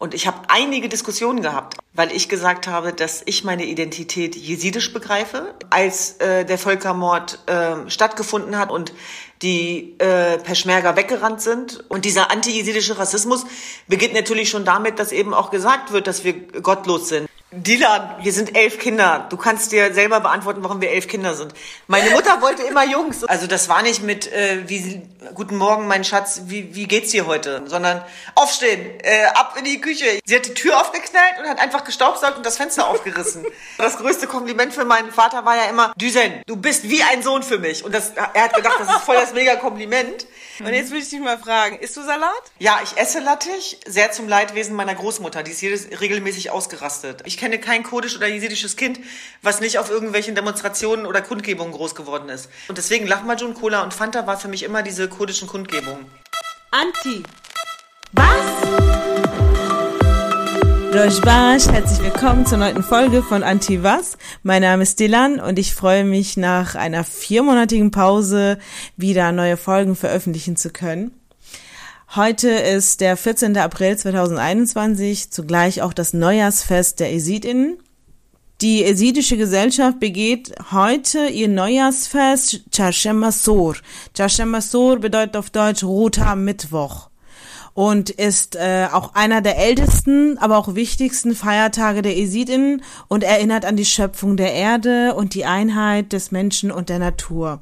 Und ich habe einige Diskussionen gehabt, weil ich gesagt habe, dass ich meine Identität jesidisch begreife, als äh, der Völkermord äh, stattgefunden hat und die äh, Peschmerga weggerannt sind. Und dieser anti-jesidische Rassismus beginnt natürlich schon damit, dass eben auch gesagt wird, dass wir gottlos sind. Dylan, wir sind elf Kinder. Du kannst dir selber beantworten, warum wir elf Kinder sind. Meine Mutter wollte immer Jungs. Also das war nicht mit äh, wie Guten Morgen, mein Schatz, wie, wie geht's dir heute? Sondern aufstehen, äh, ab in die Küche. Sie hat die Tür aufgeknallt und hat einfach gestaubsaugt und das Fenster aufgerissen. Das größte Kompliment für meinen Vater war ja immer, Düsen, du bist wie ein Sohn für mich. Und das, er hat gedacht, das ist voll das mega Kompliment. Und jetzt will ich dich mal fragen, isst du Salat? Ja, ich esse Lattich, sehr zum Leidwesen meiner Großmutter. Die ist jedes regelmäßig ausgerastet. Ich kenne kein kurdisch oder jesidisches Kind, was nicht auf irgendwelchen Demonstrationen oder Kundgebungen groß geworden ist. Und deswegen Lahmacun, Cola und Fanta war für mich immer diese kurdischen Kundgebungen. Anti. Was? Rojbash, herzlich willkommen zur neunten Folge von Anti Was. Mein Name ist Dylan und ich freue mich nach einer viermonatigen Pause wieder neue Folgen veröffentlichen zu können. Heute ist der 14. April 2021, zugleich auch das Neujahrsfest der Esidinnen. Die esidische Gesellschaft begeht heute ihr Neujahrsfest Chashem Masor. Chashem Masor bedeutet auf Deutsch Roter Mittwoch und ist äh, auch einer der ältesten, aber auch wichtigsten Feiertage der Esidinnen und erinnert an die Schöpfung der Erde und die Einheit des Menschen und der Natur.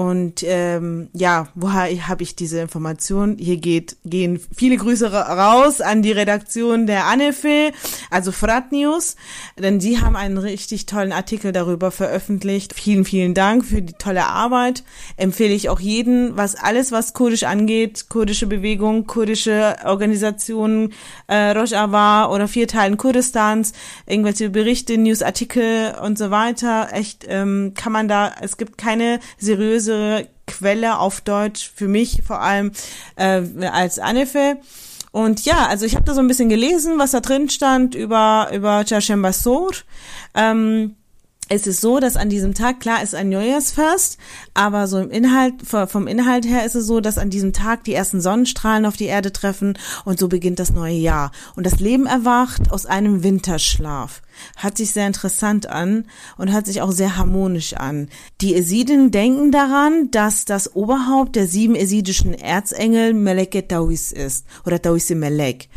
Und ähm, ja, woher habe ich diese Information? Hier geht, gehen viele Grüße raus an die Redaktion der Anefe, also Frat News, denn sie haben einen richtig tollen Artikel darüber veröffentlicht. Vielen, vielen Dank für die tolle Arbeit. Empfehle ich auch jeden, was alles, was kurdisch angeht, kurdische Bewegung, kurdische Organisationen, äh, Rojava oder vier Teilen Kurdistans, irgendwelche Berichte, Newsartikel und so weiter. Echt ähm, kann man da, es gibt keine seriöse seriöse Quelle auf Deutsch für mich vor allem äh, als Anefe. Und ja, also ich habe da so ein bisschen gelesen, was da drin stand über über Chashem Basor. Ähm, es ist so, dass an diesem Tag, klar, ist ein Neujahrsfest, aber so im Inhalt, vom Inhalt her ist es so, dass an diesem Tag die ersten Sonnenstrahlen auf die Erde treffen und so beginnt das neue Jahr. Und das Leben erwacht aus einem Winterschlaf. Hat sich sehr interessant an und hört sich auch sehr harmonisch an. Die Esiden denken daran, dass das Oberhaupt der sieben esidischen Erzengel Meleket Tawis ist oder Tawis Melek.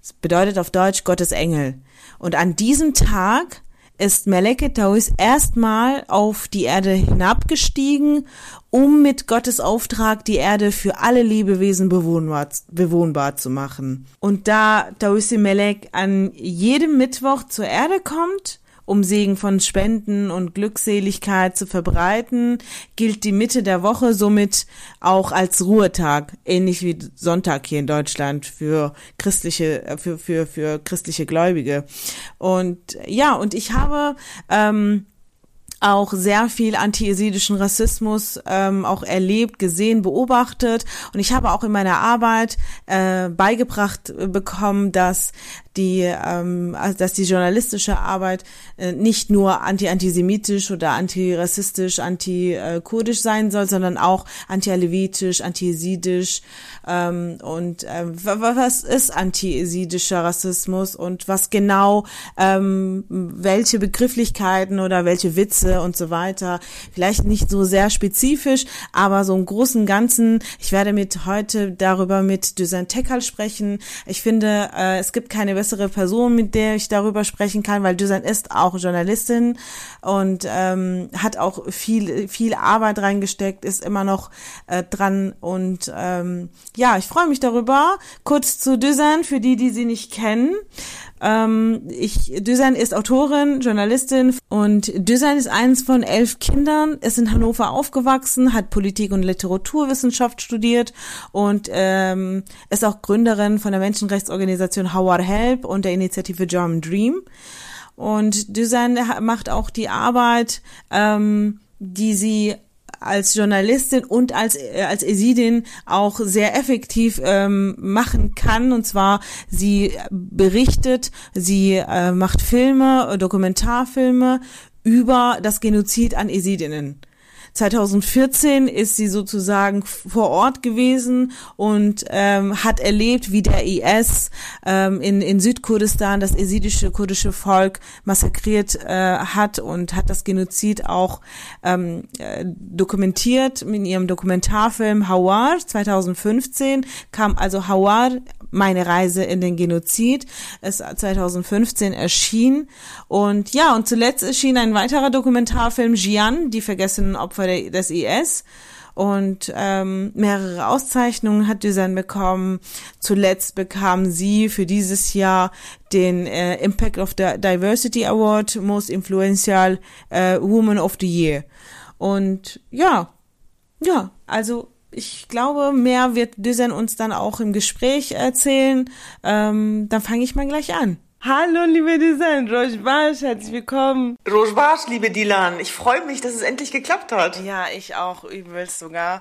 Das bedeutet auf Deutsch Gottes Engel. Und an diesem Tag ist Meleke Tauis erstmal auf die Erde hinabgestiegen, um mit Gottes Auftrag die Erde für alle Lebewesen bewohnbar, bewohnbar zu machen. Und da Tauisi Melek an jedem Mittwoch zur Erde kommt, um Segen von Spenden und Glückseligkeit zu verbreiten, gilt die Mitte der Woche somit auch als Ruhetag, ähnlich wie Sonntag hier in Deutschland für christliche, äh, für, für, für christliche Gläubige. Und ja, und ich habe ähm, auch sehr viel anti-jesidischen Rassismus ähm, auch erlebt, gesehen, beobachtet. Und ich habe auch in meiner Arbeit äh, beigebracht bekommen, dass die, ähm, also dass die journalistische Arbeit äh, nicht nur anti-antisemitisch oder antirassistisch, anti-kurdisch sein soll, sondern auch anti-alevitisch, anti-jesidisch. Ähm, und äh, was ist anti-jesidischer Rassismus und was genau, ähm, welche Begrifflichkeiten oder welche Witze und so weiter. Vielleicht nicht so sehr spezifisch, aber so im Großen und Ganzen. Ich werde mit heute darüber mit Dusan Tekal sprechen. Ich finde, äh, es gibt keine bessere Person, mit der ich darüber sprechen kann, weil Düsan ist auch Journalistin und ähm, hat auch viel, viel Arbeit reingesteckt, ist immer noch äh, dran und ähm, ja, ich freue mich darüber. Kurz zu Düsan, für die, die sie nicht kennen. Ähm, ich, Düsan ist Autorin, Journalistin und Düsan ist eins von elf Kindern, ist in Hannover aufgewachsen, hat Politik und Literaturwissenschaft studiert und ähm, ist auch Gründerin von der Menschenrechtsorganisation How Are Help und der Initiative German Dream. Und Düsan macht auch die Arbeit, ähm, die sie als Journalistin und als äh, als Esidin auch sehr effektiv ähm, machen kann. Und zwar sie berichtet, sie äh, macht Filme, Dokumentarfilme über das Genozid an Esidinnen. 2014 ist sie sozusagen vor Ort gewesen und ähm, hat erlebt, wie der IS ähm, in, in Südkurdistan das esidische kurdische Volk massakriert äh, hat und hat das Genozid auch ähm, äh, dokumentiert in ihrem Dokumentarfilm Hawar 2015 kam also Hawar meine Reise in den Genozid ist 2015 erschien. Und ja und zuletzt erschien ein weiterer Dokumentarfilm Jian die vergessenen Opfer der, des IS und ähm, mehrere Auszeichnungen hat Düsen bekommen. Zuletzt bekam sie für dieses Jahr den äh, Impact of the Diversity Award Most Influential äh, Woman of the Year. Und ja, ja, also ich glaube, mehr wird Düsen uns dann auch im Gespräch erzählen. Ähm, dann fange ich mal gleich an. Hallo, liebe Dilan, Rojbash, herzlich willkommen. Rojbash, liebe Dilan, ich freue mich, dass es endlich geklappt hat. Ja, ich auch übelst sogar,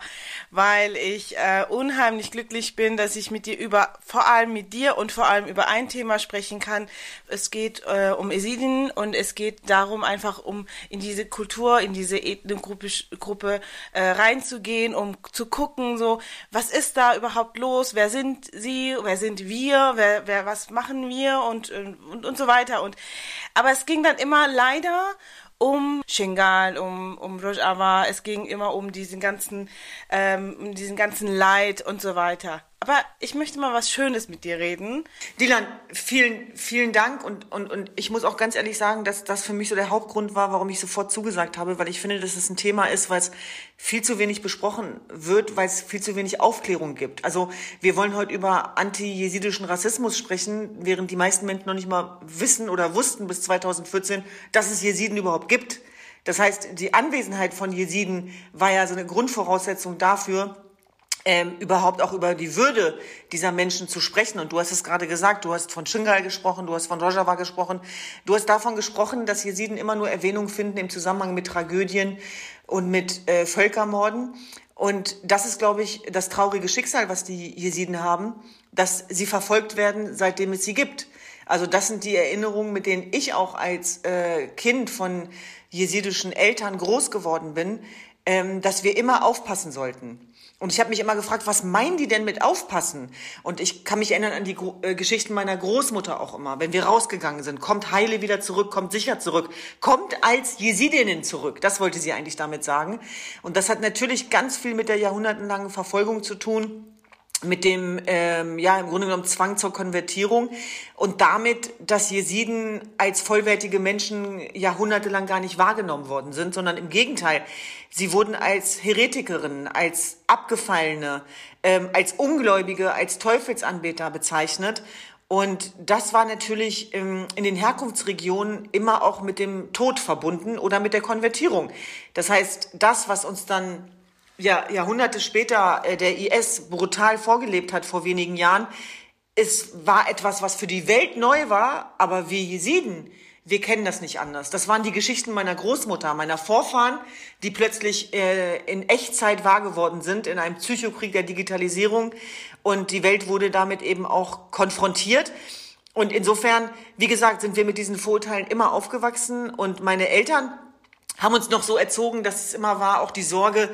weil ich äh, unheimlich glücklich bin, dass ich mit dir über, vor allem mit dir und vor allem über ein Thema sprechen kann. Es geht äh, um Esidien und es geht darum, einfach um in diese Kultur, in diese Ethnengruppe Gruppe, äh, reinzugehen, um zu gucken, so, was ist da überhaupt los, wer sind sie, wer sind wir, wer, wer was machen wir und äh, und, und so weiter. Und, aber es ging dann immer leider um Shingal, um, um Rojava, es ging immer um diesen ganzen, ähm, um diesen ganzen Leid und so weiter. Aber ich möchte mal was Schönes mit dir reden. Dylan, vielen, vielen Dank und, und, und ich muss auch ganz ehrlich sagen, dass das für mich so der Hauptgrund war, warum ich sofort zugesagt habe, weil ich finde, dass es ein Thema ist, weil es viel zu wenig besprochen wird, weil es viel zu wenig Aufklärung gibt. Also wir wollen heute über anti-jesidischen Rassismus sprechen, während die meisten Menschen noch nicht mal wissen oder wussten bis 2014, dass es Jesiden überhaupt gibt. Das heißt, die Anwesenheit von Jesiden war ja so eine Grundvoraussetzung dafür, ähm, überhaupt auch über die Würde dieser Menschen zu sprechen. Und du hast es gerade gesagt, du hast von Shingal gesprochen, du hast von Rojava gesprochen, du hast davon gesprochen, dass Jesiden immer nur Erwähnung finden im Zusammenhang mit Tragödien und mit äh, Völkermorden. Und das ist, glaube ich, das traurige Schicksal, was die Jesiden haben, dass sie verfolgt werden, seitdem es sie gibt. Also das sind die Erinnerungen, mit denen ich auch als äh, Kind von jesidischen Eltern groß geworden bin, ähm, dass wir immer aufpassen sollten. Und ich habe mich immer gefragt, was meinen die denn mit aufpassen? Und ich kann mich erinnern an die äh, Geschichten meiner Großmutter auch immer. Wenn wir rausgegangen sind, kommt heile wieder zurück, kommt sicher zurück, kommt als Jesidinnen zurück. Das wollte sie eigentlich damit sagen. Und das hat natürlich ganz viel mit der jahrhundertelangen Verfolgung zu tun mit dem, ähm, ja, im Grunde genommen Zwang zur Konvertierung und damit, dass Jesiden als vollwertige Menschen jahrhundertelang gar nicht wahrgenommen worden sind, sondern im Gegenteil, sie wurden als Heretikerinnen, als Abgefallene, ähm, als Ungläubige, als Teufelsanbeter bezeichnet. Und das war natürlich ähm, in den Herkunftsregionen immer auch mit dem Tod verbunden oder mit der Konvertierung. Das heißt, das, was uns dann ja, Jahrhunderte später äh, der IS brutal vorgelebt hat vor wenigen Jahren, es war etwas, was für die Welt neu war, aber wir Jesiden, wir kennen das nicht anders. Das waren die Geschichten meiner Großmutter, meiner Vorfahren, die plötzlich äh, in Echtzeit wahr geworden sind, in einem Psychokrieg der Digitalisierung. Und die Welt wurde damit eben auch konfrontiert. Und insofern, wie gesagt, sind wir mit diesen Vorurteilen immer aufgewachsen. Und meine Eltern haben uns noch so erzogen, dass es immer war, auch die Sorge,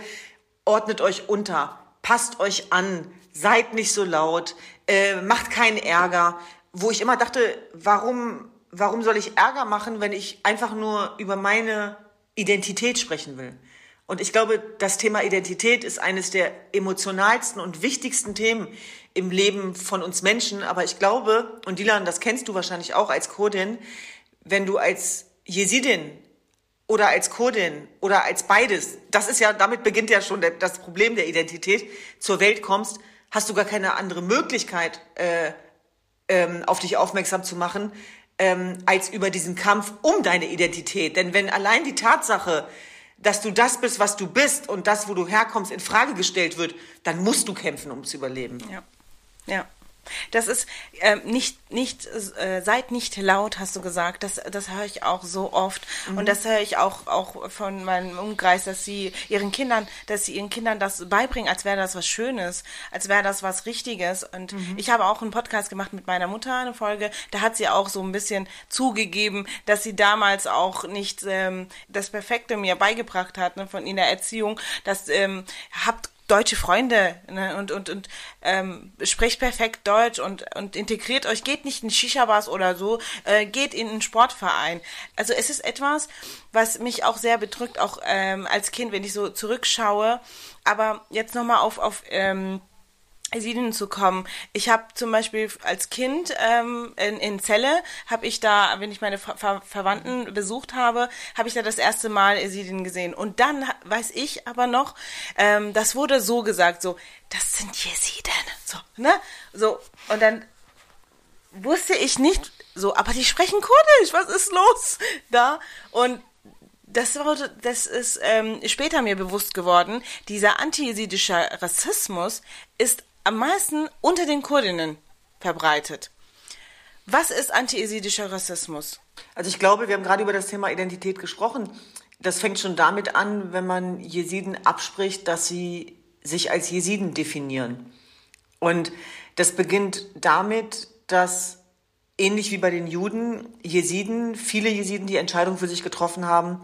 ordnet euch unter, passt euch an, seid nicht so laut, äh, macht keinen Ärger. Wo ich immer dachte, warum, warum soll ich Ärger machen, wenn ich einfach nur über meine Identität sprechen will? Und ich glaube, das Thema Identität ist eines der emotionalsten und wichtigsten Themen im Leben von uns Menschen. Aber ich glaube, und Dilan, das kennst du wahrscheinlich auch als Kurdin, wenn du als Jesidin oder als Kurdin oder als beides, das ist ja, damit beginnt ja schon das Problem der Identität, zur Welt kommst, hast du gar keine andere Möglichkeit, äh, ähm, auf dich aufmerksam zu machen, ähm, als über diesen Kampf um deine Identität. Denn wenn allein die Tatsache, dass du das bist, was du bist und das, wo du herkommst, in Frage gestellt wird, dann musst du kämpfen, um zu überleben. Ja. Ja. Das ist äh, nicht, nicht, äh, seid nicht laut, hast du gesagt. Das, das höre ich auch so oft. Mhm. Und das höre ich auch, auch von meinem Umkreis, dass sie ihren Kindern, dass sie ihren Kindern das beibringen, als wäre das was Schönes, als wäre das was Richtiges. Und mhm. ich habe auch einen Podcast gemacht mit meiner Mutter, eine Folge, da hat sie auch so ein bisschen zugegeben, dass sie damals auch nicht ähm, das Perfekte mir beigebracht hat, ne, von in der Erziehung. Das ähm, habt deutsche Freunde ne, und und und ähm, sprecht perfekt Deutsch und und integriert euch geht nicht in Shisha-Bars oder so äh, geht in einen Sportverein. Also es ist etwas was mich auch sehr bedrückt auch ähm, als Kind wenn ich so zurückschaue. Aber jetzt noch mal auf auf ähm, Jesidien zu kommen. Ich habe zum Beispiel als Kind ähm, in, in Celle, habe ich da, wenn ich meine Ver Ver Verwandten besucht habe, habe ich da das erste Mal Jesidien gesehen. Und dann weiß ich aber noch, ähm, das wurde so gesagt, so, das sind Jesiden. So, ne? So, und dann wusste ich nicht, so, aber die sprechen Kurdisch, was ist los da? Und das wurde, das ist ähm, später mir bewusst geworden. Dieser antijesidische Rassismus ist am meisten unter den Kurdinnen verbreitet. Was ist anti-esidischer Rassismus? Also ich glaube, wir haben gerade über das Thema Identität gesprochen. Das fängt schon damit an, wenn man Jesiden abspricht, dass sie sich als Jesiden definieren. Und das beginnt damit, dass ähnlich wie bei den Juden, Jesiden, viele Jesiden die Entscheidung für sich getroffen haben,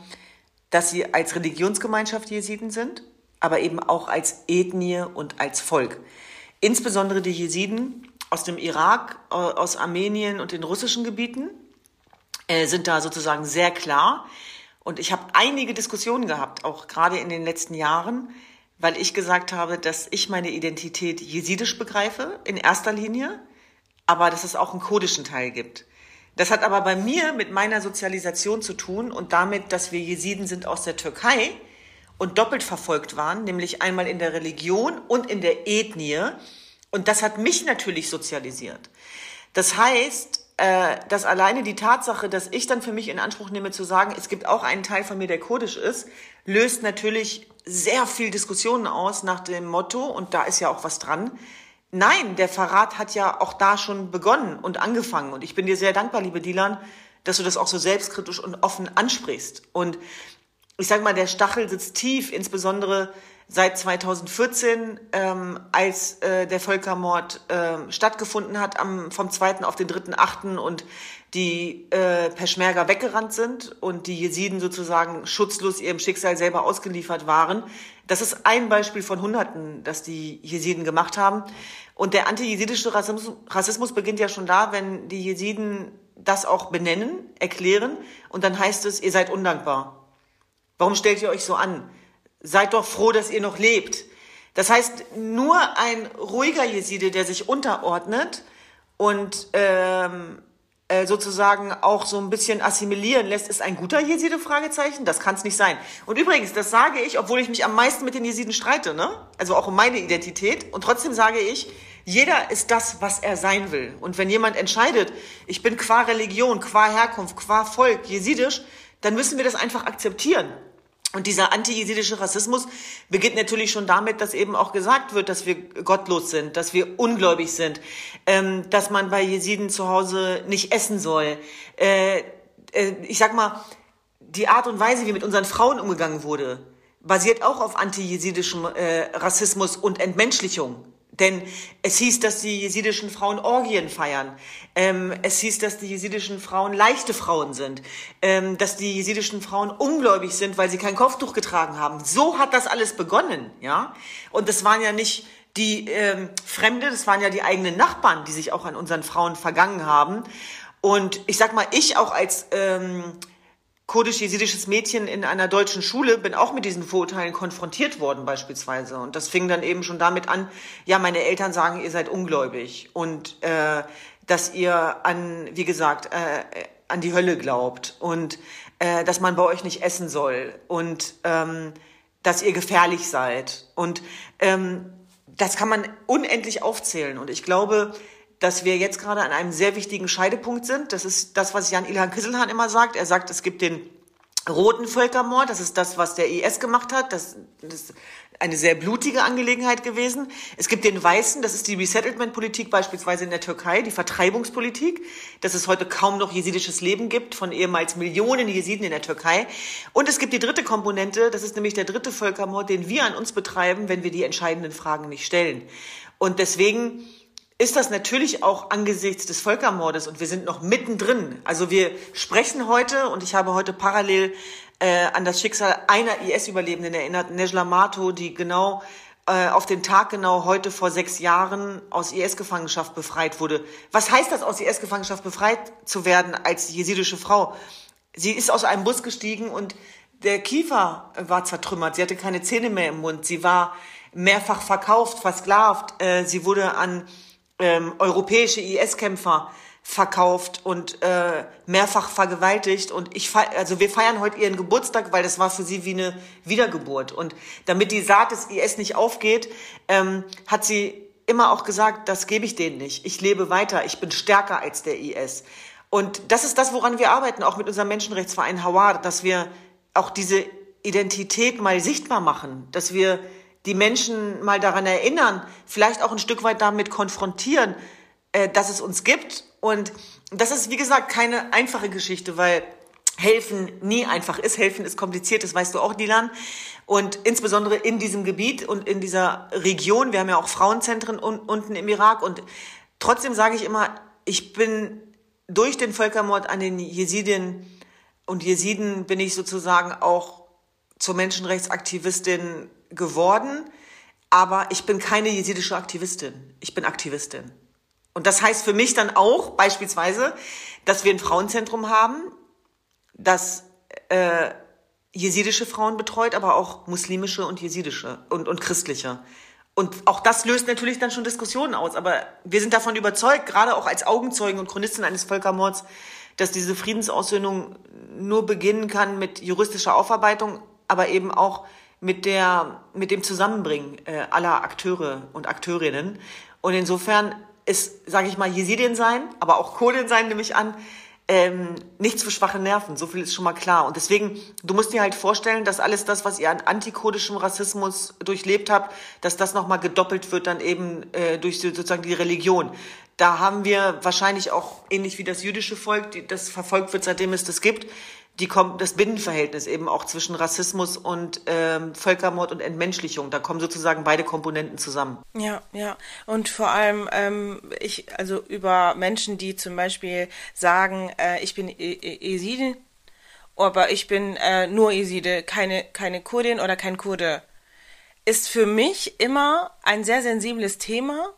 dass sie als Religionsgemeinschaft Jesiden sind, aber eben auch als Ethnie und als Volk. Insbesondere die Jesiden aus dem Irak, äh, aus Armenien und den russischen Gebieten äh, sind da sozusagen sehr klar. Und ich habe einige Diskussionen gehabt, auch gerade in den letzten Jahren, weil ich gesagt habe, dass ich meine Identität jesidisch begreife, in erster Linie, aber dass es auch einen kurdischen Teil gibt. Das hat aber bei mir mit meiner Sozialisation zu tun und damit, dass wir Jesiden sind aus der Türkei und doppelt verfolgt waren, nämlich einmal in der Religion und in der Ethnie. Und das hat mich natürlich sozialisiert. Das heißt, äh, dass alleine die Tatsache, dass ich dann für mich in Anspruch nehme zu sagen, es gibt auch einen Teil von mir, der kurdisch ist, löst natürlich sehr viel Diskussionen aus nach dem Motto, und da ist ja auch was dran, nein, der Verrat hat ja auch da schon begonnen und angefangen. Und ich bin dir sehr dankbar, liebe Dilan, dass du das auch so selbstkritisch und offen ansprichst. Und ich sage mal, der Stachel sitzt tief, insbesondere seit 2014, ähm, als äh, der Völkermord äh, stattgefunden hat, am, vom 2. auf den 3.8. und die äh, Peschmerga weggerannt sind und die Jesiden sozusagen schutzlos ihrem Schicksal selber ausgeliefert waren. Das ist ein Beispiel von Hunderten, das die Jesiden gemacht haben. Und der antijesidische Rassismus, Rassismus beginnt ja schon da, wenn die Jesiden das auch benennen, erklären und dann heißt es, ihr seid undankbar. Warum stellt ihr euch so an? Seid doch froh, dass ihr noch lebt. Das heißt, nur ein ruhiger Jeside, der sich unterordnet und ähm, äh, sozusagen auch so ein bisschen assimilieren lässt, ist ein guter Jeside? Fragezeichen. Das kann es nicht sein. Und übrigens, das sage ich, obwohl ich mich am meisten mit den Jesiden streite, ne? Also auch um meine Identität. Und trotzdem sage ich, jeder ist das, was er sein will. Und wenn jemand entscheidet, ich bin qua Religion, qua Herkunft, qua Volk jesidisch, dann müssen wir das einfach akzeptieren. Und dieser anti-jesidische Rassismus beginnt natürlich schon damit, dass eben auch gesagt wird, dass wir gottlos sind, dass wir ungläubig sind, ähm, dass man bei Jesiden zu Hause nicht essen soll. Äh, äh, ich sag mal, die Art und Weise, wie mit unseren Frauen umgegangen wurde, basiert auch auf anti-jesidischem äh, Rassismus und Entmenschlichung. Denn es hieß, dass die jesidischen Frauen Orgien feiern. Ähm, es hieß, dass die jesidischen Frauen leichte Frauen sind. Ähm, dass die jesidischen Frauen ungläubig sind, weil sie kein Kopftuch getragen haben. So hat das alles begonnen, ja. Und das waren ja nicht die ähm, Fremde, das waren ja die eigenen Nachbarn, die sich auch an unseren Frauen vergangen haben. Und ich sag mal, ich auch als ähm, kurdisch-jesidisches Mädchen in einer deutschen Schule, bin auch mit diesen Vorurteilen konfrontiert worden beispielsweise. Und das fing dann eben schon damit an, ja, meine Eltern sagen, ihr seid ungläubig und äh, dass ihr an, wie gesagt, äh, an die Hölle glaubt und äh, dass man bei euch nicht essen soll und ähm, dass ihr gefährlich seid. Und ähm, das kann man unendlich aufzählen. Und ich glaube, dass wir jetzt gerade an einem sehr wichtigen Scheidepunkt sind. Das ist das, was Jan Ilhan Kisselhahn immer sagt. Er sagt, es gibt den roten Völkermord. Das ist das, was der IS gemacht hat. Das, das ist eine sehr blutige Angelegenheit gewesen. Es gibt den weißen, das ist die Resettlement-Politik beispielsweise in der Türkei, die Vertreibungspolitik, dass es heute kaum noch jesidisches Leben gibt von ehemals Millionen Jesiden in der Türkei. Und es gibt die dritte Komponente, das ist nämlich der dritte Völkermord, den wir an uns betreiben, wenn wir die entscheidenden Fragen nicht stellen. Und deswegen ist das natürlich auch angesichts des Völkermordes und wir sind noch mittendrin. Also wir sprechen heute und ich habe heute parallel äh, an das Schicksal einer IS-Überlebenden erinnert, Nejla Mato, die genau äh, auf den Tag genau heute vor sechs Jahren aus IS-Gefangenschaft befreit wurde. Was heißt das, aus IS-Gefangenschaft befreit zu werden als jesidische Frau? Sie ist aus einem Bus gestiegen und der Kiefer war zertrümmert. Sie hatte keine Zähne mehr im Mund. Sie war mehrfach verkauft, versklavt. Äh, sie wurde an ähm, europäische IS-Kämpfer verkauft und äh, mehrfach vergewaltigt und ich also wir feiern heute ihren Geburtstag, weil das war für sie wie eine Wiedergeburt und damit die Saat des IS nicht aufgeht, ähm, hat sie immer auch gesagt, das gebe ich denen nicht. Ich lebe weiter, ich bin stärker als der IS. Und das ist das, woran wir arbeiten, auch mit unserem Menschenrechtsverein Hawar, dass wir auch diese Identität mal sichtbar machen, dass wir die Menschen mal daran erinnern, vielleicht auch ein Stück weit damit konfrontieren, äh, dass es uns gibt. Und das ist, wie gesagt, keine einfache Geschichte, weil helfen nie einfach ist. Helfen ist kompliziert, das weißt du auch, Dilan. Und insbesondere in diesem Gebiet und in dieser Region. Wir haben ja auch Frauenzentren unten im Irak. Und trotzdem sage ich immer, ich bin durch den Völkermord an den Jesidien und Jesiden bin ich sozusagen auch zur Menschenrechtsaktivistin geworden, aber ich bin keine jesidische Aktivistin. Ich bin Aktivistin. Und das heißt für mich dann auch beispielsweise, dass wir ein Frauenzentrum haben, das äh, jesidische Frauen betreut, aber auch muslimische und jesidische und, und christliche. Und auch das löst natürlich dann schon Diskussionen aus. Aber wir sind davon überzeugt, gerade auch als Augenzeugen und Chronistin eines Völkermords, dass diese Friedensaussöhnung nur beginnen kann mit juristischer Aufarbeitung, aber eben auch mit der, mit dem Zusammenbringen äh, aller Akteure und Akteurinnen. Und insofern ist, sage ich mal, Jesidin sein, aber auch Kurdin sein, nehme ich an, ähm, nichts für schwache Nerven. So viel ist schon mal klar. Und deswegen, du musst dir halt vorstellen, dass alles das, was ihr an antikurdischem Rassismus durchlebt habt, dass das nochmal gedoppelt wird dann eben äh, durch sozusagen die Religion. Da haben wir wahrscheinlich auch ähnlich wie das jüdische Volk, das verfolgt wird, seitdem es das gibt, die das Binnenverhältnis eben auch zwischen Rassismus und ähm, Völkermord und Entmenschlichung. Da kommen sozusagen beide Komponenten zusammen. Ja, ja. Und vor allem, ähm, ich, also über Menschen, die zum Beispiel sagen, äh, ich bin Eside, aber ich bin äh, nur Eside, keine, keine Kurdin oder kein Kurde, ist für mich immer ein sehr sensibles Thema,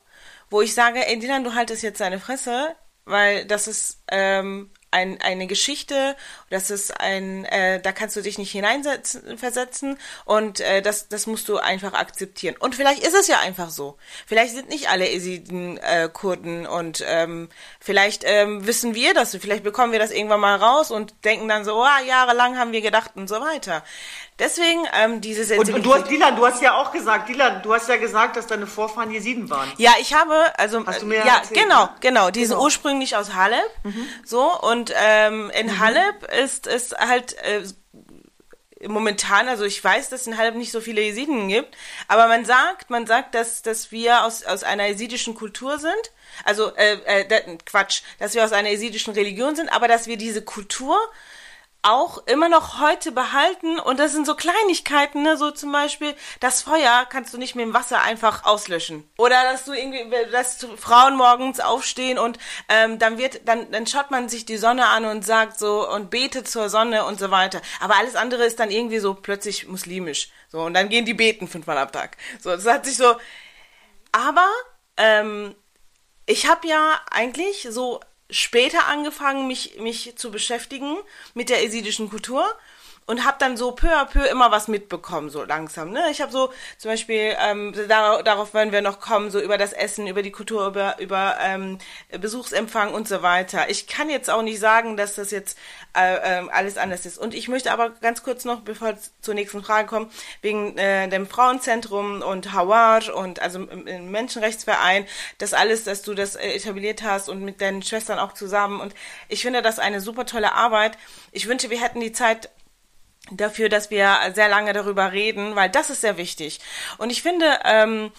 wo ich sage, ey Dilan, du haltest jetzt deine Fresse, weil das ist ähm, ein, eine Geschichte, das ist ein, äh, da kannst du dich nicht hineinversetzen und äh, das, das musst du einfach akzeptieren. Und vielleicht ist es ja einfach so. Vielleicht sind nicht alle Esiden äh, Kurden und ähm, vielleicht ähm, wissen wir das, vielleicht bekommen wir das irgendwann mal raus und denken dann so, oh, jahrelang haben wir gedacht und so weiter. Deswegen ähm, diese Sensibilität. Und, und du hast, Dilan, du hast ja auch gesagt, Dilan, du hast ja gesagt, dass deine Vorfahren Jesiden waren. Ja, ich habe, also, hast du mir ja, erzählt, genau, ne? genau, die genau. sind ursprünglich aus Haleb, mhm. so, und ähm, in mhm. Haleb ist, ist halt, äh, momentan, also ich weiß, dass es in Haleb nicht so viele Jesiden gibt, aber man sagt, man sagt, dass, dass wir aus, aus einer jesidischen Kultur sind, also äh, äh, Quatsch, dass wir aus einer jesidischen Religion sind, aber dass wir diese Kultur auch immer noch heute behalten. Und das sind so Kleinigkeiten, ne? so zum Beispiel das Feuer kannst du nicht mit dem Wasser einfach auslöschen. Oder dass du irgendwie, dass Frauen morgens aufstehen und ähm, dann wird, dann dann schaut man sich die Sonne an und sagt so und betet zur Sonne und so weiter, aber alles andere ist dann irgendwie so plötzlich muslimisch, so und dann gehen die beten fünfmal am Tag, so das hat sich so, aber ähm, ich habe ja eigentlich so später angefangen, mich, mich zu beschäftigen mit der esidischen Kultur und habe dann so peu à peu immer was mitbekommen, so langsam. Ne? Ich habe so zum Beispiel, ähm, dar darauf werden wir noch kommen, so über das Essen, über die Kultur, über, über ähm, Besuchsempfang und so weiter. Ich kann jetzt auch nicht sagen, dass das jetzt äh, äh, alles anders ist. Und ich möchte aber ganz kurz noch, bevor wir zur nächsten Frage kommen, wegen äh, dem Frauenzentrum und Hawar und also im Menschenrechtsverein, das alles, dass du das äh, etabliert hast und mit deinen Schwestern auch zusammen. Und ich finde das eine super tolle Arbeit. Ich wünsche, wir hätten die Zeit dafür, dass wir sehr lange darüber reden, weil das ist sehr wichtig. Und ich finde, ähm,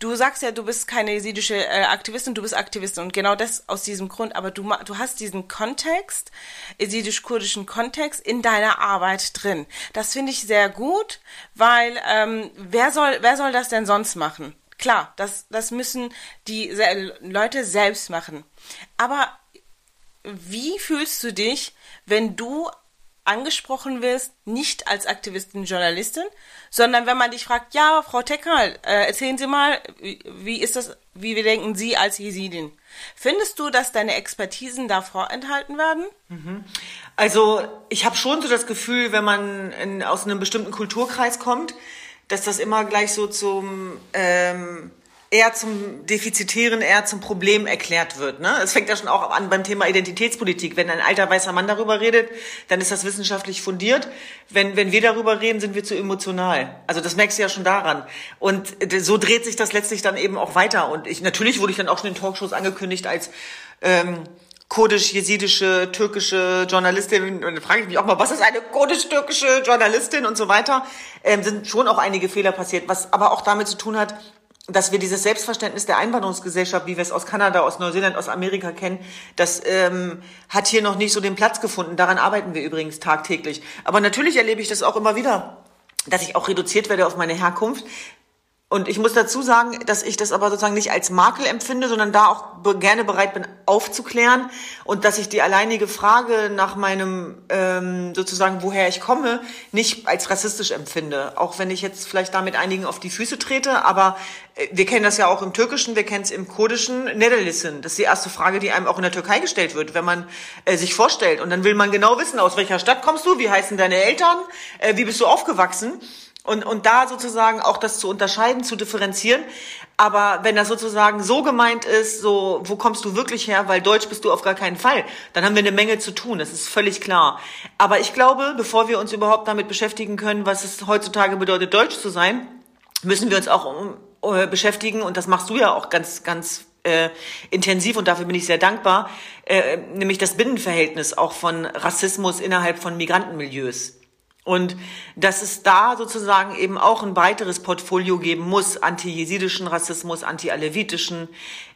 du sagst ja, du bist keine jesidische äh, Aktivistin, du bist Aktivistin und genau das aus diesem Grund, aber du, du hast diesen Kontext, jesidisch-kurdischen Kontext in deiner Arbeit drin. Das finde ich sehr gut, weil ähm, wer soll, wer soll das denn sonst machen? Klar, das, das müssen die Leute selbst machen. Aber wie fühlst du dich, wenn du angesprochen wirst, nicht als Aktivistin, Journalistin, sondern wenn man dich fragt, ja, Frau Tekal, äh, erzählen Sie mal, wie ist das, wie wir denken Sie als Jesidin? Findest du, dass deine Expertisen da vorenthalten werden? Mhm. Also ich habe schon so das Gefühl, wenn man in, aus einem bestimmten Kulturkreis kommt, dass das immer gleich so zum ähm, eher zum Defizitären, eher zum Problem erklärt wird. Ne? Es fängt ja schon auch an beim Thema Identitätspolitik. Wenn ein alter weißer Mann darüber redet, dann ist das wissenschaftlich fundiert. Wenn, wenn wir darüber reden, sind wir zu emotional. Also das merkst du ja schon daran. Und so dreht sich das letztlich dann eben auch weiter. Und ich, natürlich wurde ich dann auch schon in Talkshows angekündigt als ähm, kurdisch-jesidische, türkische Journalistin, und dann frage ich mich auch mal, was ist eine kurdisch-türkische Journalistin und so weiter, ähm, sind schon auch einige Fehler passiert, was aber auch damit zu tun hat, dass wir dieses Selbstverständnis der Einwanderungsgesellschaft, wie wir es aus Kanada, aus Neuseeland, aus Amerika kennen, das ähm, hat hier noch nicht so den Platz gefunden. Daran arbeiten wir übrigens tagtäglich. Aber natürlich erlebe ich das auch immer wieder, dass ich auch reduziert werde auf meine Herkunft. Und ich muss dazu sagen, dass ich das aber sozusagen nicht als Makel empfinde, sondern da auch gerne bereit bin aufzuklären und dass ich die alleinige Frage nach meinem ähm, sozusagen, woher ich komme, nicht als rassistisch empfinde. Auch wenn ich jetzt vielleicht damit einigen auf die Füße trete, aber äh, wir kennen das ja auch im Türkischen, wir kennen es im Kurdischen, Nederlissen. Das ist die erste Frage, die einem auch in der Türkei gestellt wird, wenn man äh, sich vorstellt. Und dann will man genau wissen, aus welcher Stadt kommst du, wie heißen deine Eltern, äh, wie bist du aufgewachsen. Und, und da sozusagen auch das zu unterscheiden, zu differenzieren. Aber wenn das sozusagen so gemeint ist, so, wo kommst du wirklich her, weil Deutsch bist du auf gar keinen Fall, dann haben wir eine Menge zu tun, das ist völlig klar. Aber ich glaube, bevor wir uns überhaupt damit beschäftigen können, was es heutzutage bedeutet, Deutsch zu sein, müssen wir uns auch um, uh, beschäftigen, und das machst du ja auch ganz, ganz äh, intensiv und dafür bin ich sehr dankbar, äh, nämlich das Binnenverhältnis auch von Rassismus innerhalb von Migrantenmilieus. Und dass es da sozusagen eben auch ein weiteres Portfolio geben muss, anti-jesidischen Rassismus, anti-alevitischen,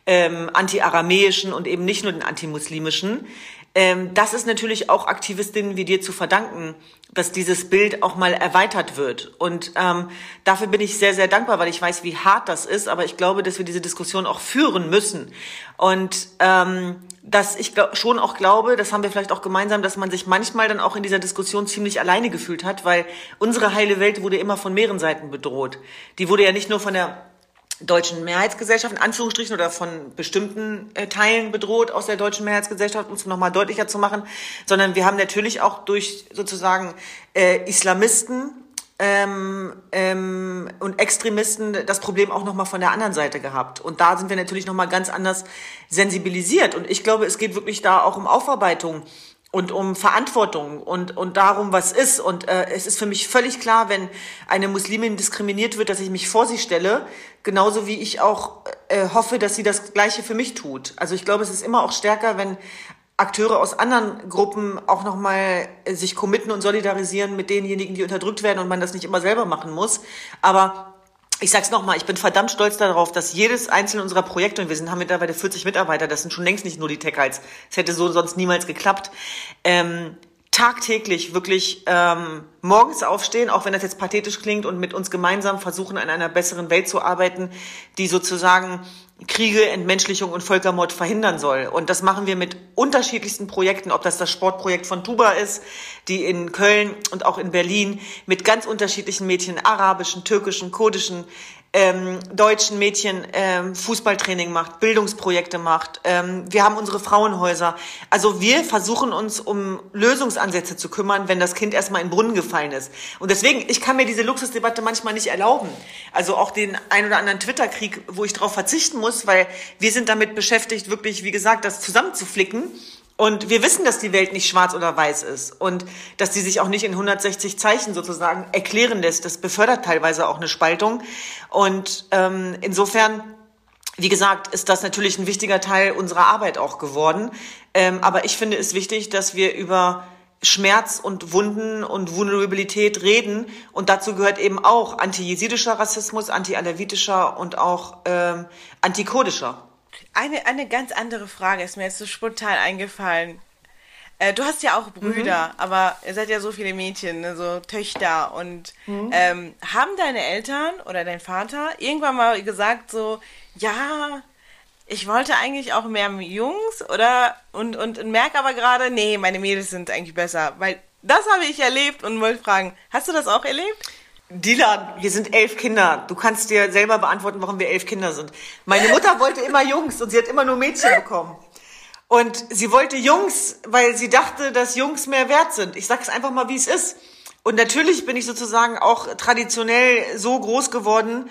ähm, anti-aramäischen und eben nicht nur den antimuslimischen. Ähm, das ist natürlich auch Aktivistinnen wie dir zu verdanken, dass dieses Bild auch mal erweitert wird. Und ähm, dafür bin ich sehr, sehr dankbar, weil ich weiß, wie hart das ist. Aber ich glaube, dass wir diese Diskussion auch führen müssen. Und ähm, dass ich schon auch glaube, das haben wir vielleicht auch gemeinsam, dass man sich manchmal dann auch in dieser Diskussion ziemlich alleine gefühlt hat, weil unsere heile Welt wurde immer von mehreren Seiten bedroht. Die wurde ja nicht nur von der deutschen Mehrheitsgesellschaft in Anführungsstrichen oder von bestimmten äh, Teilen bedroht aus der deutschen Mehrheitsgesellschaft, um es nochmal deutlicher zu machen, sondern wir haben natürlich auch durch sozusagen äh, Islamisten ähm, ähm, und Extremisten das Problem auch nochmal von der anderen Seite gehabt. Und da sind wir natürlich nochmal ganz anders sensibilisiert. Und ich glaube, es geht wirklich da auch um Aufarbeitung und um Verantwortung und, und darum, was ist. Und äh, es ist für mich völlig klar, wenn eine Muslimin diskriminiert wird, dass ich mich vor sie stelle, genauso wie ich auch äh, hoffe, dass sie das Gleiche für mich tut. Also ich glaube, es ist immer auch stärker, wenn Akteure aus anderen Gruppen auch nochmal äh, sich committen und solidarisieren mit denjenigen, die unterdrückt werden und man das nicht immer selber machen muss. Aber ich sag's nochmal, ich bin verdammt stolz darauf, dass jedes einzelne unserer Projekte, und wir sind, haben mittlerweile 40 Mitarbeiter, das sind schon längst nicht nur die Tech-Heights, es hätte so sonst niemals geklappt, ähm, tagtäglich wirklich ähm, morgens aufstehen, auch wenn das jetzt pathetisch klingt, und mit uns gemeinsam versuchen, an einer besseren Welt zu arbeiten, die sozusagen Kriege, Entmenschlichung und Völkermord verhindern soll. Und das machen wir mit unterschiedlichsten Projekten, ob das das Sportprojekt von Tuba ist, die in Köln und auch in Berlin mit ganz unterschiedlichen Mädchen, arabischen, türkischen, kurdischen, ähm, deutschen Mädchen ähm, Fußballtraining macht, Bildungsprojekte macht. Ähm, wir haben unsere Frauenhäuser. Also wir versuchen uns um Lösungsansätze zu kümmern, wenn das Kind erstmal in den Brunnen gefallen ist. Und deswegen, ich kann mir diese Luxusdebatte manchmal nicht erlauben. Also auch den ein oder anderen Twitter-Krieg, wo ich darauf verzichten muss, weil wir sind damit beschäftigt, wirklich, wie gesagt, das zusammenzuflicken und wir wissen, dass die Welt nicht schwarz oder weiß ist und dass die sich auch nicht in 160 Zeichen sozusagen erklären lässt. Das befördert teilweise auch eine Spaltung. Und ähm, insofern, wie gesagt, ist das natürlich ein wichtiger Teil unserer Arbeit auch geworden. Ähm, aber ich finde es wichtig, dass wir über Schmerz und Wunden und Vulnerabilität reden. Und dazu gehört eben auch anti-jesidischer Rassismus, anti-alevitischer und auch ähm, antikurdischer. Eine, eine ganz andere Frage ist mir jetzt so spontan eingefallen. Äh, du hast ja auch Brüder, mhm. aber ihr seid ja so viele Mädchen, ne, so Töchter. Und mhm. ähm, haben deine Eltern oder dein Vater irgendwann mal gesagt, so, ja, ich wollte eigentlich auch mehr Jungs oder und, und, und merke aber gerade, nee, meine Mädels sind eigentlich besser. Weil das habe ich erlebt und wollte fragen, hast du das auch erlebt? Dylan, wir sind elf Kinder. Du kannst dir selber beantworten, warum wir elf Kinder sind. Meine Mutter wollte immer Jungs und sie hat immer nur Mädchen bekommen. Und sie wollte Jungs, weil sie dachte, dass Jungs mehr wert sind. Ich sage es einfach mal, wie es ist. Und natürlich bin ich sozusagen auch traditionell so groß geworden,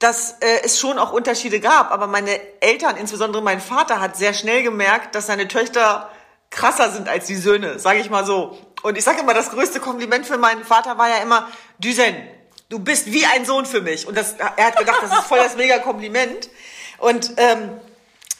dass äh, es schon auch Unterschiede gab. Aber meine Eltern, insbesondere mein Vater, hat sehr schnell gemerkt, dass seine Töchter krasser sind als die Söhne, sage ich mal so. Und ich sage immer, das größte Kompliment für meinen Vater war ja immer, Düsen, du bist wie ein Sohn für mich. Und das, er hat gedacht, das ist voll das mega Kompliment. Und ähm,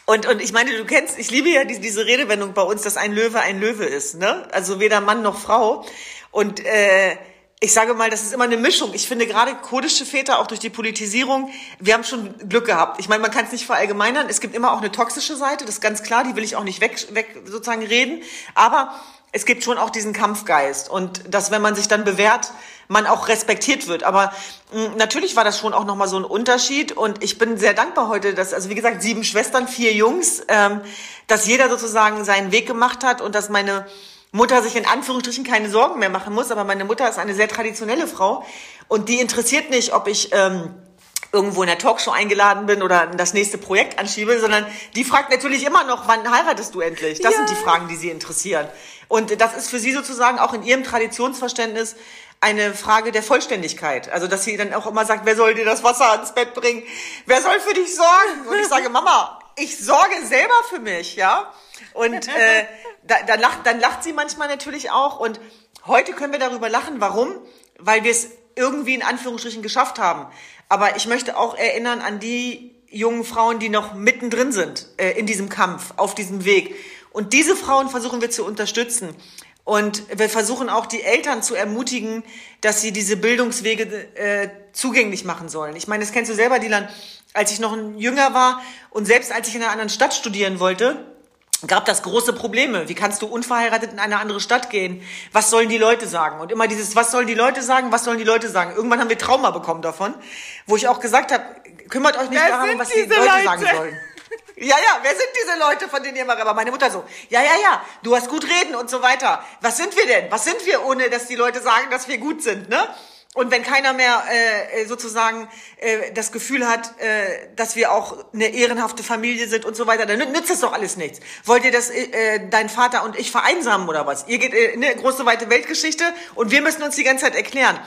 und, und ich meine, du kennst, ich liebe ja diese, diese Redewendung bei uns, dass ein Löwe ein Löwe ist, ne? Also weder Mann noch Frau. Und äh, ich sage mal, das ist immer eine Mischung. Ich finde gerade kurdische Väter auch durch die Politisierung, wir haben schon Glück gehabt. Ich meine, man kann es nicht verallgemeinern. Es gibt immer auch eine toxische Seite, das ist ganz klar, die will ich auch nicht weg, weg sozusagen reden. Aber es gibt schon auch diesen Kampfgeist und dass, wenn man sich dann bewährt, man auch respektiert wird. Aber mh, hm, natürlich war das schon auch nochmal so ein Unterschied und ich bin sehr dankbar heute, dass, also wie gesagt, sieben Schwestern, vier Jungs, ähm, dass jeder sozusagen seinen Weg gemacht hat und dass meine Mutter sich in Anführungsstrichen keine Sorgen mehr machen muss. Aber meine Mutter ist eine sehr traditionelle Frau und die interessiert nicht, ob ich... Ähm, irgendwo in der Talkshow eingeladen bin oder das nächste Projekt anschiebe, sondern die fragt natürlich immer noch, wann heiratest du endlich? Das ja. sind die Fragen, die sie interessieren. Und das ist für sie sozusagen auch in ihrem Traditionsverständnis eine Frage der Vollständigkeit. Also, dass sie dann auch immer sagt, wer soll dir das Wasser ans Bett bringen? Wer soll für dich sorgen? Und ich sage, Mama, ich sorge selber für mich, ja? Und äh, da, dann, lacht, dann lacht sie manchmal natürlich auch. Und heute können wir darüber lachen. Warum? Weil wir es irgendwie in Anführungsstrichen geschafft haben. Aber ich möchte auch erinnern an die jungen Frauen, die noch mittendrin sind äh, in diesem Kampf, auf diesem Weg. Und diese Frauen versuchen wir zu unterstützen. Und wir versuchen auch die Eltern zu ermutigen, dass sie diese Bildungswege äh, zugänglich machen sollen. Ich meine, das kennst du selber, Dylan. Als ich noch ein Jünger war und selbst als ich in einer anderen Stadt studieren wollte, gab das große Probleme. Wie kannst du unverheiratet in eine andere Stadt gehen? Was sollen die Leute sagen? Und immer dieses, was sollen die Leute sagen? Was sollen die Leute sagen? Irgendwann haben wir Trauma bekommen davon, wo ich auch gesagt habe, kümmert euch nicht wer darum, was die Leute, Leute, sagen sollen. Ja, ja, wer sind diese Leute, von denen ihr mal, aber meine Mutter so, ja, ja, ja, du hast gut reden und so weiter. Was sind wir denn? Was sind wir, ohne dass die Leute sagen, dass wir gut sind, ne? Und wenn keiner mehr äh, sozusagen äh, das Gefühl hat, äh, dass wir auch eine ehrenhafte Familie sind und so weiter, dann nützt das doch alles nichts. Wollt ihr, dass äh, dein Vater und ich vereinsamen oder was? Ihr geht äh, in eine große weite Weltgeschichte und wir müssen uns die ganze Zeit erklären.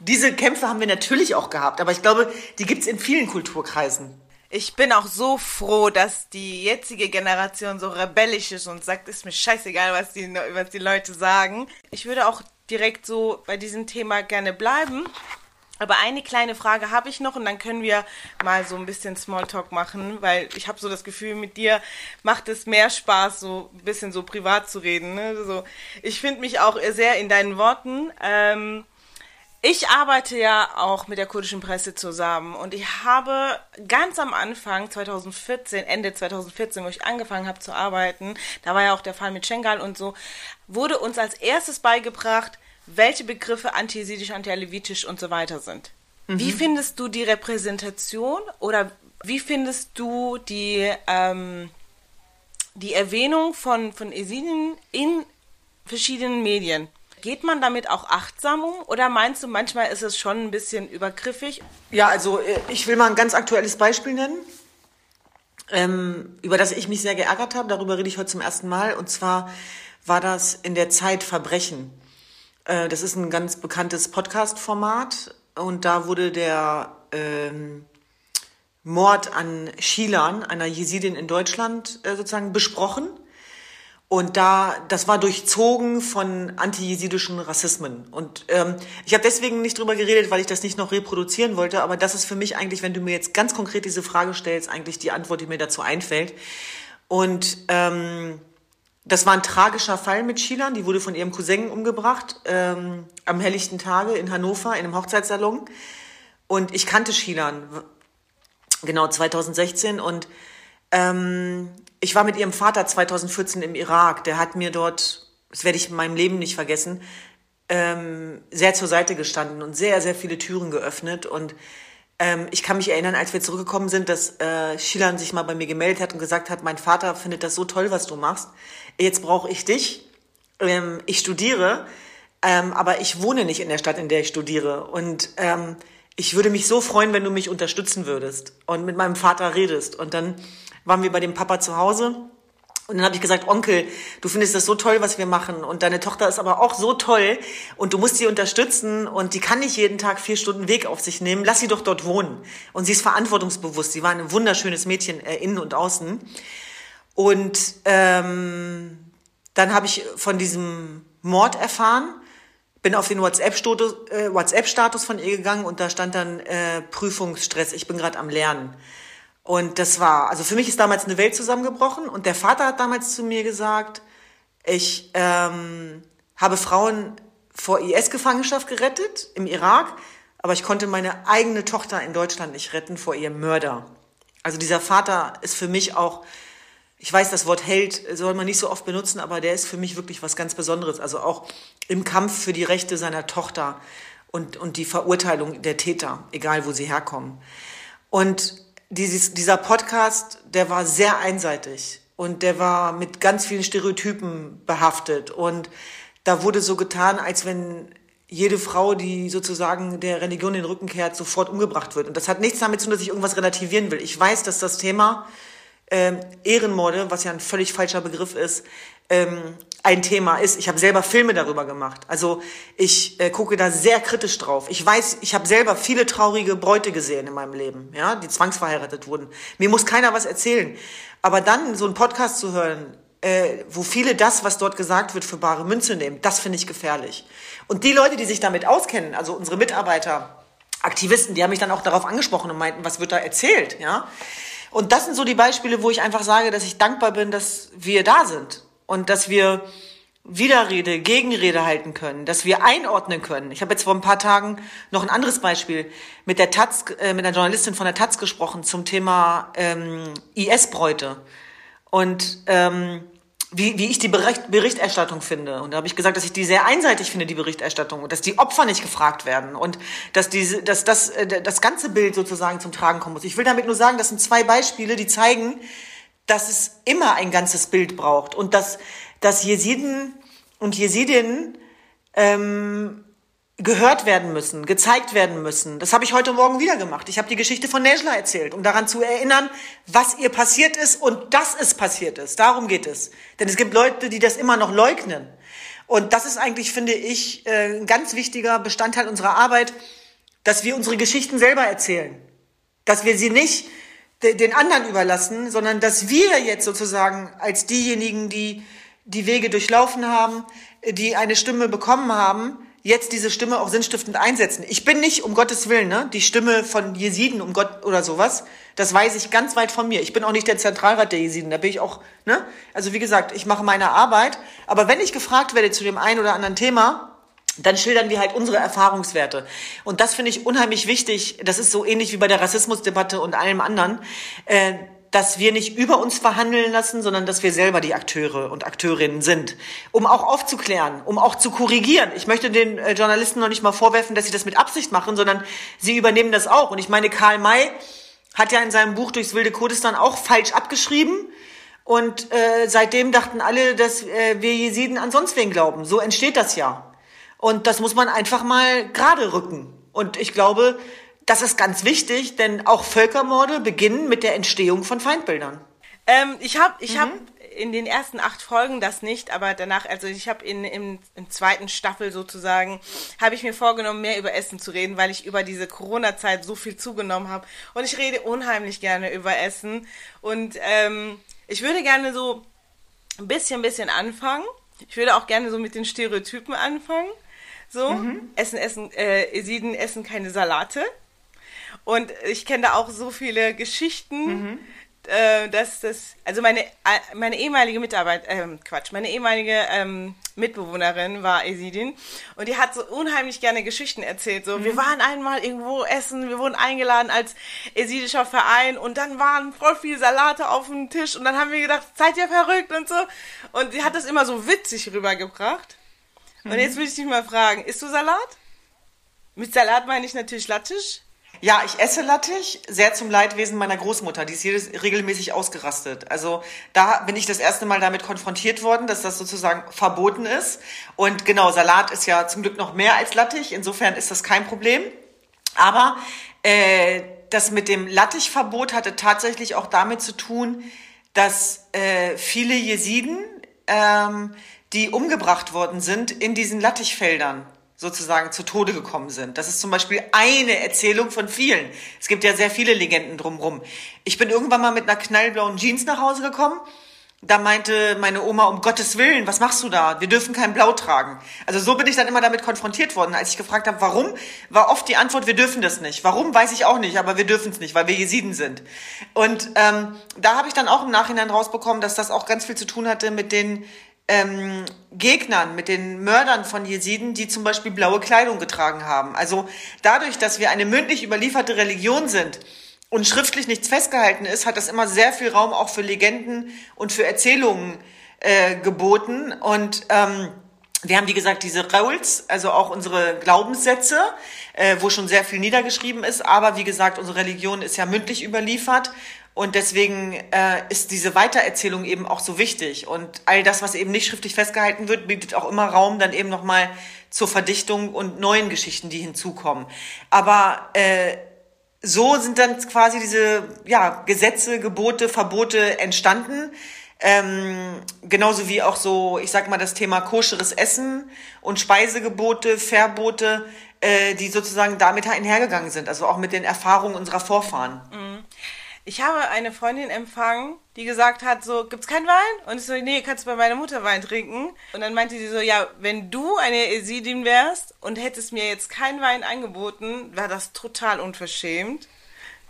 Diese Kämpfe haben wir natürlich auch gehabt, aber ich glaube, die gibt's in vielen Kulturkreisen. Ich bin auch so froh, dass die jetzige Generation so rebellisch ist und sagt, ist mir scheißegal, was die, was die Leute sagen. Ich würde auch direkt so bei diesem Thema gerne bleiben. Aber eine kleine Frage habe ich noch und dann können wir mal so ein bisschen Smalltalk machen, weil ich habe so das Gefühl, mit dir macht es mehr Spaß, so ein bisschen so privat zu reden. Ne? So, ich finde mich auch sehr in deinen Worten. Ähm, ich arbeite ja auch mit der kurdischen Presse zusammen und ich habe ganz am Anfang 2014, Ende 2014, wo ich angefangen habe zu arbeiten, da war ja auch der Fall mit Schengal und so, wurde uns als erstes beigebracht, welche Begriffe antisemitisch, antialevitisch und so weiter sind. Mhm. Wie findest du die Repräsentation oder wie findest du die, ähm, die Erwähnung von, von Esidien in verschiedenen Medien? Geht man damit auch achtsam um oder meinst du, manchmal ist es schon ein bisschen übergriffig? Ja, also äh, ich will mal ein ganz aktuelles Beispiel nennen, ähm, über das ich mich sehr geärgert habe. Darüber rede ich heute zum ersten Mal. Und zwar war das in der Zeit Verbrechen. Äh, das ist ein ganz bekanntes Podcast-Format und da wurde der ähm, Mord an Shilan, einer Jesidin in Deutschland, äh, sozusagen besprochen. Und da, das war durchzogen von antijesidischen Rassismen. Und ähm, ich habe deswegen nicht drüber geredet, weil ich das nicht noch reproduzieren wollte. Aber das ist für mich eigentlich, wenn du mir jetzt ganz konkret diese Frage stellst, eigentlich die Antwort, die mir dazu einfällt. Und ähm, Das war ein tragischer Fall mit Shilan. Die wurde von ihrem Cousin umgebracht ähm, am helllichten Tage in Hannover in einem Hochzeitssalon. Und ich kannte Shilan, genau 2016. Und ähm, ich war mit ihrem Vater 2014 im Irak. Der hat mir dort, das werde ich in meinem Leben nicht vergessen, ähm, sehr zur Seite gestanden und sehr, sehr viele Türen geöffnet. Und ähm, ich kann mich erinnern, als wir zurückgekommen sind, dass äh, Shilan sich mal bei mir gemeldet hat und gesagt hat, mein Vater findet das so toll, was du machst. Jetzt brauche ich dich. Ähm, ich studiere, ähm, aber ich wohne nicht in der Stadt, in der ich studiere. Und ähm, ich würde mich so freuen, wenn du mich unterstützen würdest und mit meinem Vater redest. Und dann waren wir bei dem Papa zu Hause. Und dann habe ich gesagt, Onkel, du findest das so toll, was wir machen. Und deine Tochter ist aber auch so toll. Und du musst sie unterstützen. Und die kann nicht jeden Tag vier Stunden Weg auf sich nehmen. Lass sie doch dort wohnen. Und sie ist verantwortungsbewusst. Sie war ein wunderschönes Mädchen, äh, innen und außen. Und ähm, dann habe ich von diesem Mord erfahren bin auf den WhatsApp-Status äh, WhatsApp von ihr gegangen und da stand dann äh, Prüfungsstress, ich bin gerade am Lernen. Und das war, also für mich ist damals eine Welt zusammengebrochen und der Vater hat damals zu mir gesagt, ich ähm, habe Frauen vor IS-Gefangenschaft gerettet im Irak, aber ich konnte meine eigene Tochter in Deutschland nicht retten vor ihrem Mörder. Also dieser Vater ist für mich auch, ich weiß, das Wort Held soll man nicht so oft benutzen, aber der ist für mich wirklich was ganz Besonderes. Also auch im Kampf für die Rechte seiner Tochter und, und die Verurteilung der Täter, egal wo sie herkommen. Und dieses, dieser Podcast, der war sehr einseitig und der war mit ganz vielen Stereotypen behaftet und da wurde so getan, als wenn jede Frau, die sozusagen der Religion den Rücken kehrt, sofort umgebracht wird. Und das hat nichts damit zu tun, dass ich irgendwas relativieren will. Ich weiß, dass das Thema ähm, Ehrenmorde, was ja ein völlig falscher Begriff ist, ähm, ein Thema ist. Ich habe selber Filme darüber gemacht. Also ich äh, gucke da sehr kritisch drauf. Ich weiß, ich habe selber viele traurige Bräute gesehen in meinem Leben, ja, die zwangsverheiratet wurden. Mir muss keiner was erzählen. Aber dann so einen Podcast zu hören, äh, wo viele das, was dort gesagt wird, für bare Münze nehmen, das finde ich gefährlich. Und die Leute, die sich damit auskennen, also unsere Mitarbeiter, Aktivisten, die haben mich dann auch darauf angesprochen und meinten, was wird da erzählt, ja? Und das sind so die Beispiele, wo ich einfach sage, dass ich dankbar bin, dass wir da sind und dass wir Widerrede, Gegenrede halten können, dass wir einordnen können. Ich habe jetzt vor ein paar Tagen noch ein anderes Beispiel mit der Taz, äh, mit einer Journalistin von der Taz gesprochen zum Thema ähm, IS-Bräute und ähm, wie, wie ich die Bericht, Berichterstattung finde. Und da habe ich gesagt, dass ich die sehr einseitig finde, die Berichterstattung, und dass die Opfer nicht gefragt werden und dass diese, dass das, äh, das ganze Bild sozusagen zum Tragen kommen muss. Ich will damit nur sagen, das sind zwei Beispiele, die zeigen, dass es immer ein ganzes Bild braucht und dass, dass Jesiden und Jesidinnen ähm, gehört werden müssen, gezeigt werden müssen. Das habe ich heute Morgen wieder gemacht. Ich habe die Geschichte von Nejla erzählt, um daran zu erinnern, was ihr passiert ist und dass es passiert ist. Darum geht es. Denn es gibt Leute, die das immer noch leugnen. Und das ist eigentlich, finde ich, äh, ein ganz wichtiger Bestandteil unserer Arbeit, dass wir unsere Geschichten selber erzählen. Dass wir sie nicht den anderen überlassen, sondern dass wir jetzt sozusagen als diejenigen, die die Wege durchlaufen haben, die eine Stimme bekommen haben, jetzt diese Stimme auch sinnstiftend einsetzen. Ich bin nicht, um Gottes Willen, ne, die Stimme von Jesiden um Gott oder sowas. Das weiß ich ganz weit von mir. Ich bin auch nicht der Zentralrat der Jesiden. Da bin ich auch, ne? Also wie gesagt, ich mache meine Arbeit. Aber wenn ich gefragt werde zu dem einen oder anderen Thema, dann schildern wir halt unsere Erfahrungswerte. Und das finde ich unheimlich wichtig. Das ist so ähnlich wie bei der Rassismusdebatte und allem anderen. Äh, dass wir nicht über uns verhandeln lassen, sondern dass wir selber die Akteure und Akteurinnen sind, um auch aufzuklären, um auch zu korrigieren. Ich möchte den äh, Journalisten noch nicht mal vorwerfen, dass sie das mit Absicht machen, sondern sie übernehmen das auch. Und ich meine, Karl May hat ja in seinem Buch Durchs wilde Kurdistan auch falsch abgeschrieben. Und äh, seitdem dachten alle, dass äh, wir Jesiden an sonst wen glauben. So entsteht das ja. Und das muss man einfach mal gerade rücken. Und ich glaube, das ist ganz wichtig, denn auch Völkermorde beginnen mit der Entstehung von Feindbildern. Ähm, ich habe ich mhm. hab in den ersten acht Folgen das nicht, aber danach, also ich habe in im, im zweiten Staffel sozusagen, habe ich mir vorgenommen, mehr über Essen zu reden, weil ich über diese Corona-Zeit so viel zugenommen habe. Und ich rede unheimlich gerne über Essen. Und ähm, ich würde gerne so ein bisschen, bisschen anfangen. Ich würde auch gerne so mit den Stereotypen anfangen. So, mhm. Essen, Essen, äh, Esiden essen keine Salate. Und ich kenne da auch so viele Geschichten, mhm. äh, dass das, also meine, äh, meine ehemalige Mitarbeit, ähm, Quatsch, meine ehemalige ähm, Mitbewohnerin war Esidin und die hat so unheimlich gerne Geschichten erzählt. So, mhm. wir waren einmal irgendwo essen, wir wurden eingeladen als esidischer Verein und dann waren voll viel Salate auf dem Tisch und dann haben wir gedacht, seid ihr verrückt und so. Und sie hat das immer so witzig rübergebracht. Mhm. Und jetzt will ich dich mal fragen, isst du Salat? Mit Salat meine ich natürlich Lattisch. Ja, ich esse Lattich, sehr zum Leidwesen meiner Großmutter. Die ist jedes regelmäßig ausgerastet. Also da bin ich das erste Mal damit konfrontiert worden, dass das sozusagen verboten ist. Und genau, Salat ist ja zum Glück noch mehr als Lattich. Insofern ist das kein Problem. Aber äh, das mit dem Lattichverbot hatte tatsächlich auch damit zu tun, dass äh, viele Jesiden, ähm, die umgebracht worden sind, in diesen Lattichfeldern sozusagen zu Tode gekommen sind. Das ist zum Beispiel eine Erzählung von vielen. Es gibt ja sehr viele Legenden drumherum. Ich bin irgendwann mal mit einer knallblauen Jeans nach Hause gekommen. Da meinte meine Oma, um Gottes Willen, was machst du da? Wir dürfen kein Blau tragen. Also so bin ich dann immer damit konfrontiert worden. Als ich gefragt habe, warum, war oft die Antwort, wir dürfen das nicht. Warum, weiß ich auch nicht, aber wir dürfen es nicht, weil wir Jesiden sind. Und ähm, da habe ich dann auch im Nachhinein rausbekommen, dass das auch ganz viel zu tun hatte mit den ähm, Gegnern, mit den Mördern von Jesiden, die zum Beispiel blaue Kleidung getragen haben. Also dadurch, dass wir eine mündlich überlieferte Religion sind und schriftlich nichts festgehalten ist, hat das immer sehr viel Raum auch für Legenden und für Erzählungen äh, geboten. Und ähm, wir haben, wie gesagt, diese Rauls, also auch unsere Glaubenssätze, äh, wo schon sehr viel niedergeschrieben ist. Aber wie gesagt, unsere Religion ist ja mündlich überliefert. Und deswegen äh, ist diese Weitererzählung eben auch so wichtig. Und all das, was eben nicht schriftlich festgehalten wird, bietet auch immer Raum dann eben nochmal zur Verdichtung und neuen Geschichten, die hinzukommen. Aber äh, so sind dann quasi diese ja, Gesetze, Gebote, Verbote entstanden. Ähm, genauso wie auch so, ich sag mal, das Thema koscheres Essen und Speisegebote, Verbote, äh, die sozusagen damit einhergegangen sind, also auch mit den Erfahrungen unserer Vorfahren. Mhm. Ich habe eine Freundin empfangen, die gesagt hat, so, gibt's keinen Wein? Und ich so, nee, kannst du bei meiner Mutter Wein trinken? Und dann meinte sie so, ja, wenn du eine Esidin wärst und hättest mir jetzt keinen Wein angeboten, wäre das total unverschämt.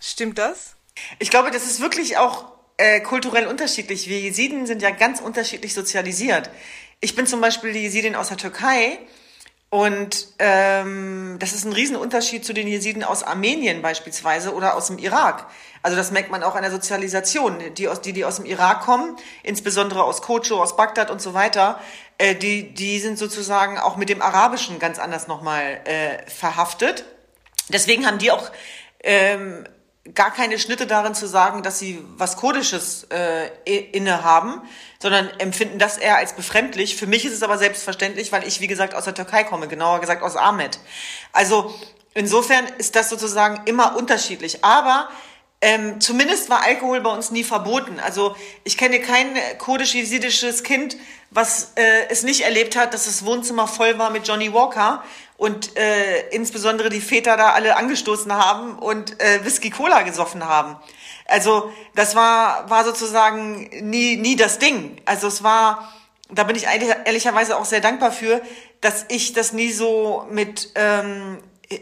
Stimmt das? Ich glaube, das ist wirklich auch äh, kulturell unterschiedlich. Wir Jesiden sind ja ganz unterschiedlich sozialisiert. Ich bin zum Beispiel die Jesidin aus der Türkei und ähm, das ist ein Riesenunterschied zu den Jesiden aus Armenien beispielsweise oder aus dem Irak. Also das merkt man auch an der Sozialisation. Die, aus, die, die aus dem Irak kommen, insbesondere aus Kocho, aus Bagdad und so weiter, äh, die, die sind sozusagen auch mit dem Arabischen ganz anders nochmal äh, verhaftet. Deswegen haben die auch ähm, gar keine Schnitte darin zu sagen, dass sie was Kurdisches äh, inne haben, sondern empfinden das eher als befremdlich. Für mich ist es aber selbstverständlich, weil ich, wie gesagt, aus der Türkei komme, genauer gesagt aus Ahmed. Also insofern ist das sozusagen immer unterschiedlich. Aber ähm, zumindest war Alkohol bei uns nie verboten. Also ich kenne kein kurdisch-jesidisches Kind, was äh, es nicht erlebt hat, dass das Wohnzimmer voll war mit Johnny Walker und äh, insbesondere die Väter da alle angestoßen haben und äh, Whisky Cola gesoffen haben. Also das war war sozusagen nie nie das Ding. Also es war da bin ich ehrlicherweise auch sehr dankbar für, dass ich das nie so mit ähm,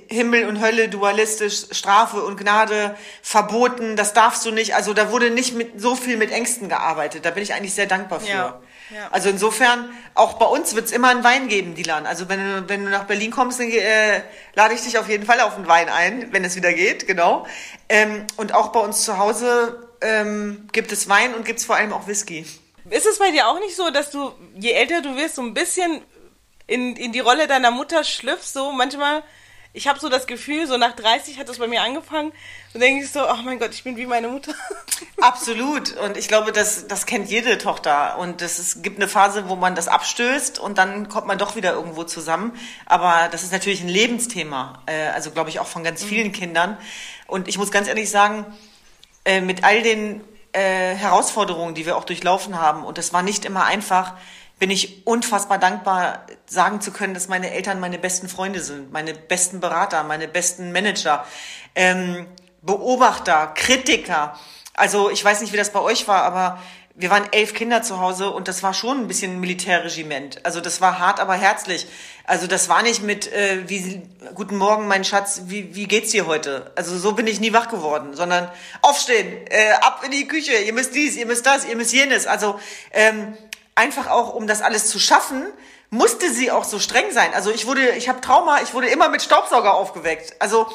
Himmel und Hölle dualistisch, Strafe und Gnade verboten, das darfst du nicht. Also da wurde nicht mit so viel mit Ängsten gearbeitet. Da bin ich eigentlich sehr dankbar für. Ja, ja. Also insofern, auch bei uns wird es immer einen Wein geben, Dilan. Also wenn du, wenn du nach Berlin kommst, dann äh, lade ich dich auf jeden Fall auf einen Wein ein, wenn es wieder geht, genau. Ähm, und auch bei uns zu Hause ähm, gibt es Wein und gibt es vor allem auch Whisky. Ist es bei dir auch nicht so, dass du, je älter du wirst, so ein bisschen in, in die Rolle deiner Mutter schlüpfst, so manchmal ich habe so das Gefühl, so nach 30 hat das bei mir angefangen. Und denke ich so, oh mein Gott, ich bin wie meine Mutter. Absolut. Und ich glaube, das, das kennt jede Tochter. Und es gibt eine Phase, wo man das abstößt und dann kommt man doch wieder irgendwo zusammen. Aber das ist natürlich ein Lebensthema. Äh, also glaube ich auch von ganz vielen mhm. Kindern. Und ich muss ganz ehrlich sagen, äh, mit all den äh, Herausforderungen, die wir auch durchlaufen haben, und das war nicht immer einfach, bin ich unfassbar dankbar, sagen zu können, dass meine Eltern meine besten Freunde sind, meine besten Berater, meine besten Manager, ähm, Beobachter, Kritiker. Also ich weiß nicht, wie das bei euch war, aber wir waren elf Kinder zu Hause und das war schon ein bisschen Militärregiment. Also das war hart, aber herzlich. Also das war nicht mit, äh, wie, guten Morgen, mein Schatz, wie, wie geht's dir heute? Also so bin ich nie wach geworden, sondern aufstehen, äh, ab in die Küche, ihr müsst dies, ihr müsst das, ihr müsst jenes. Also ähm, einfach auch, um das alles zu schaffen, musste sie auch so streng sein. Also ich wurde, ich habe Trauma, ich wurde immer mit Staubsauger aufgeweckt. Also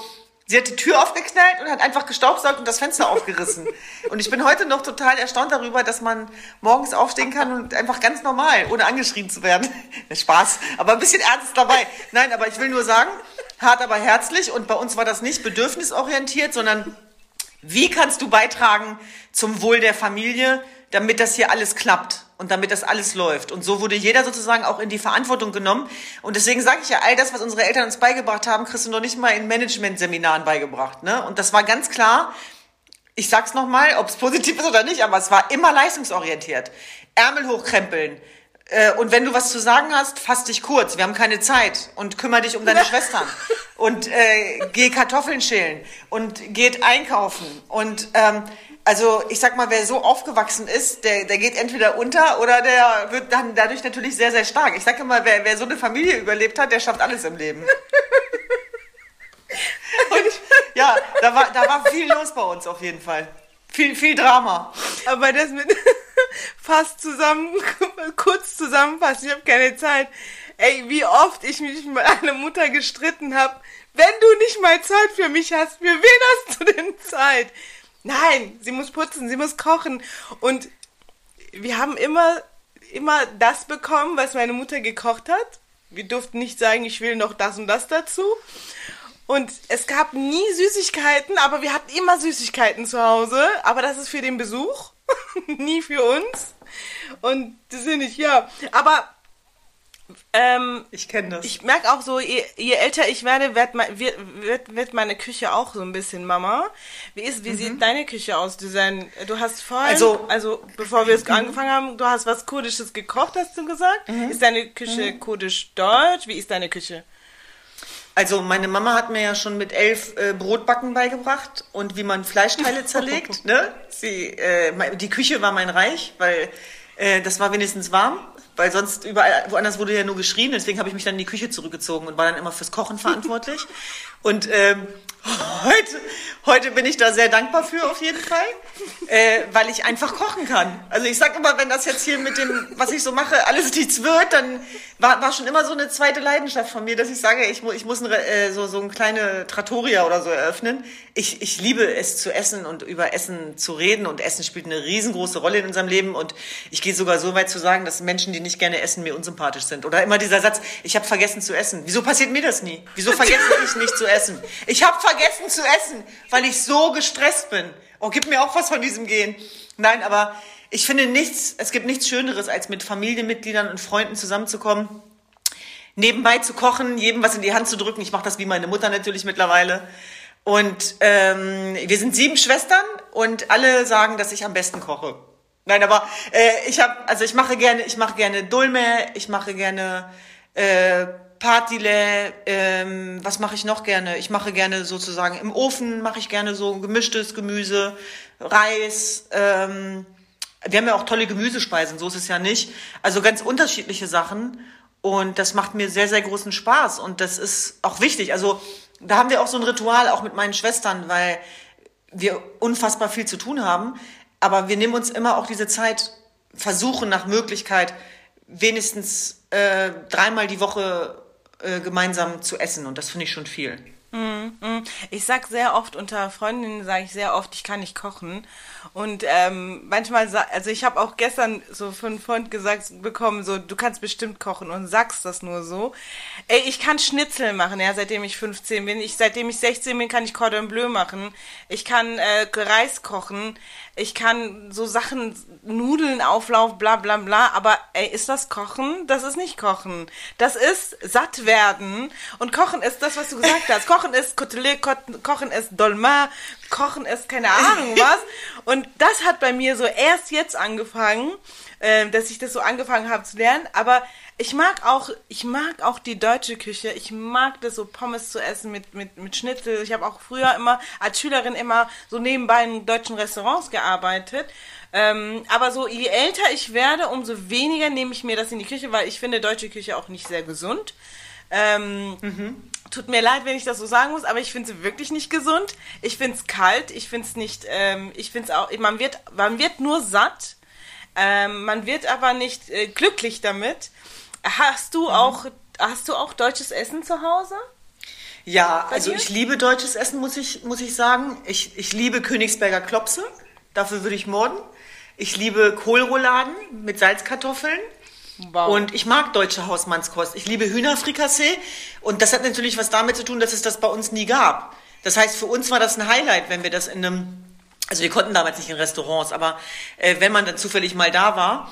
Sie hat die Tür aufgeknallt und hat einfach gestaubsaugt und das Fenster aufgerissen. Und ich bin heute noch total erstaunt darüber, dass man morgens aufstehen kann und einfach ganz normal, ohne angeschrien zu werden. Spaß, aber ein bisschen ernst dabei. Nein, aber ich will nur sagen, hart aber herzlich. Und bei uns war das nicht bedürfnisorientiert, sondern wie kannst du beitragen zum Wohl der Familie, damit das hier alles klappt? Und damit das alles läuft. Und so wurde jeder sozusagen auch in die Verantwortung genommen. Und deswegen sage ich ja, all das, was unsere Eltern uns beigebracht haben, kriegst du noch nicht mal in Management-Seminaren beigebracht. Ne? Und das war ganz klar, ich sag's nochmal, ob es positiv ist oder nicht, aber es war immer leistungsorientiert. Ärmel hochkrempeln. Äh, und wenn du was zu sagen hast, fass dich kurz. Wir haben keine Zeit. Und kümmere dich um deine Schwestern. Und äh, geh Kartoffeln schälen. Und geht einkaufen. Und ähm, also ich sag mal, wer so aufgewachsen ist, der, der geht entweder unter oder der wird dann dadurch natürlich sehr, sehr stark. Ich sage immer, wer, wer so eine Familie überlebt hat, der schafft alles im Leben. Und ja, da war, da war viel los bei uns auf jeden Fall. Viel, viel Drama. Aber das mit fast zusammen, kurz zusammenfassen, ich habe keine Zeit. Ey, wie oft ich mich mit meiner Mutter gestritten habe. Wenn du nicht mal Zeit für mich hast, für wen hast du denn Zeit? Nein, sie muss putzen, sie muss kochen. Und wir haben immer, immer das bekommen, was meine Mutter gekocht hat. Wir durften nicht sagen, ich will noch das und das dazu. Und es gab nie Süßigkeiten, aber wir hatten immer Süßigkeiten zu Hause. Aber das ist für den Besuch, nie für uns. Und das finde ich, ja. Aber ähm, ich kenne das. Ich merke auch so, je, je, älter ich werde, wird, wird, wird, meine Küche auch so ein bisschen Mama. Wie, ist, wie mhm. sieht deine Küche aus? Du, sein, du hast vorhin, also, also bevor wir es mhm. angefangen haben, du hast was Kurdisches gekocht, hast du gesagt? Mhm. Ist deine Küche mhm. kurdisch-deutsch? Wie ist deine Küche? Also meine Mama hat mir ja schon mit elf äh, Brotbacken beigebracht und wie man Fleischteile zerlegt. ne? Sie, äh, die Küche war mein Reich, weil äh, das war wenigstens warm weil sonst überall, woanders wurde ja nur geschrien. Deswegen habe ich mich dann in die Küche zurückgezogen und war dann immer fürs Kochen verantwortlich. und ähm, heute, heute bin ich da sehr dankbar für auf jeden Fall, äh, weil ich einfach kochen kann. Also ich sage immer, wenn das jetzt hier mit dem, was ich so mache, alles nichts wird, dann war, war schon immer so eine zweite Leidenschaft von mir, dass ich sage, ich, ich muss ein, äh, so, so eine kleine Trattoria oder so eröffnen. Ich, ich liebe es zu essen und über Essen zu reden und Essen spielt eine riesengroße Rolle in unserem Leben und ich gehe sogar so weit zu sagen, dass Menschen, die nicht gerne essen, mir unsympathisch sind. Oder immer dieser Satz, ich habe vergessen zu essen. Wieso passiert mir das nie? Wieso vergesse ich nicht zu essen? Ich habe vergessen zu essen, weil ich so gestresst bin. Oh, gib mir auch was von diesem Gehen. Nein, aber ich finde nichts, es gibt nichts Schöneres, als mit Familienmitgliedern und Freunden zusammenzukommen, nebenbei zu kochen, jedem was in die Hand zu drücken. Ich mache das wie meine Mutter natürlich mittlerweile. Und ähm, wir sind sieben Schwestern und alle sagen, dass ich am besten koche. Nein, aber äh, ich habe, also ich mache gerne, ich mache gerne Dulme, ich mache gerne äh, Partile, ähm, was mache ich noch gerne? Ich mache gerne sozusagen im Ofen, mache ich gerne so gemischtes Gemüse, Reis. Ähm, wir haben ja auch tolle Gemüsespeisen, so ist es ja nicht. Also ganz unterschiedliche Sachen. Und das macht mir sehr, sehr großen Spaß. Und das ist auch wichtig. Also da haben wir auch so ein Ritual, auch mit meinen Schwestern, weil wir unfassbar viel zu tun haben. Aber wir nehmen uns immer auch diese Zeit, versuchen nach Möglichkeit, wenigstens äh, dreimal die Woche äh, gemeinsam zu essen und das finde ich schon viel. Mm, mm. Ich sag sehr oft unter Freundinnen sage ich sehr oft, ich kann nicht kochen und ähm, manchmal, also ich habe auch gestern so von Freund gesagt bekommen, so du kannst bestimmt kochen und sagst das nur so. Ey, ich kann Schnitzel machen, ja, seitdem ich 15 bin. Ich, seitdem ich 16 bin, kann ich Cordon Bleu machen. Ich kann äh, Reis kochen. Ich kann so Sachen, Nudeln, Auflauf, bla bla bla. Aber ey, ist das Kochen? Das ist nicht Kochen. Das ist satt werden. Und Kochen ist das, was du gesagt hast. Kochen ist Kotelett, Kochen ist Dolma, Kochen ist keine Ahnung was. Und das hat bei mir so erst jetzt angefangen, äh, dass ich das so angefangen habe zu lernen. Aber ich mag auch, ich mag auch die deutsche Küche. Ich mag das so Pommes zu essen mit, mit, mit Schnitzel. Ich habe auch früher immer als Schülerin immer so nebenbei in deutschen Restaurants gearbeitet. Ähm, aber so, je älter ich werde, umso weniger nehme ich mir das in die Küche, weil ich finde deutsche Küche auch nicht sehr gesund. Ähm, mhm. Tut mir leid, wenn ich das so sagen muss, aber ich finde sie wirklich nicht gesund. Ich finde es kalt, ich finde es nicht, ähm, ich finde es auch, man wird, man wird nur satt, ähm, man wird aber nicht äh, glücklich damit. Hast du mhm. auch, hast du auch deutsches Essen zu Hause? Ja, Bei also dir? ich liebe deutsches Essen, muss ich, muss ich sagen. Ich, ich liebe Königsberger Klopse, dafür würde ich morden. Ich liebe Kohlrouladen mit Salzkartoffeln. Wow. Und ich mag deutsche Hausmannskost. Ich liebe Hühnerfrikassee. Und das hat natürlich was damit zu tun, dass es das bei uns nie gab. Das heißt, für uns war das ein Highlight, wenn wir das in einem, also wir konnten damals nicht in Restaurants, aber äh, wenn man dann zufällig mal da war,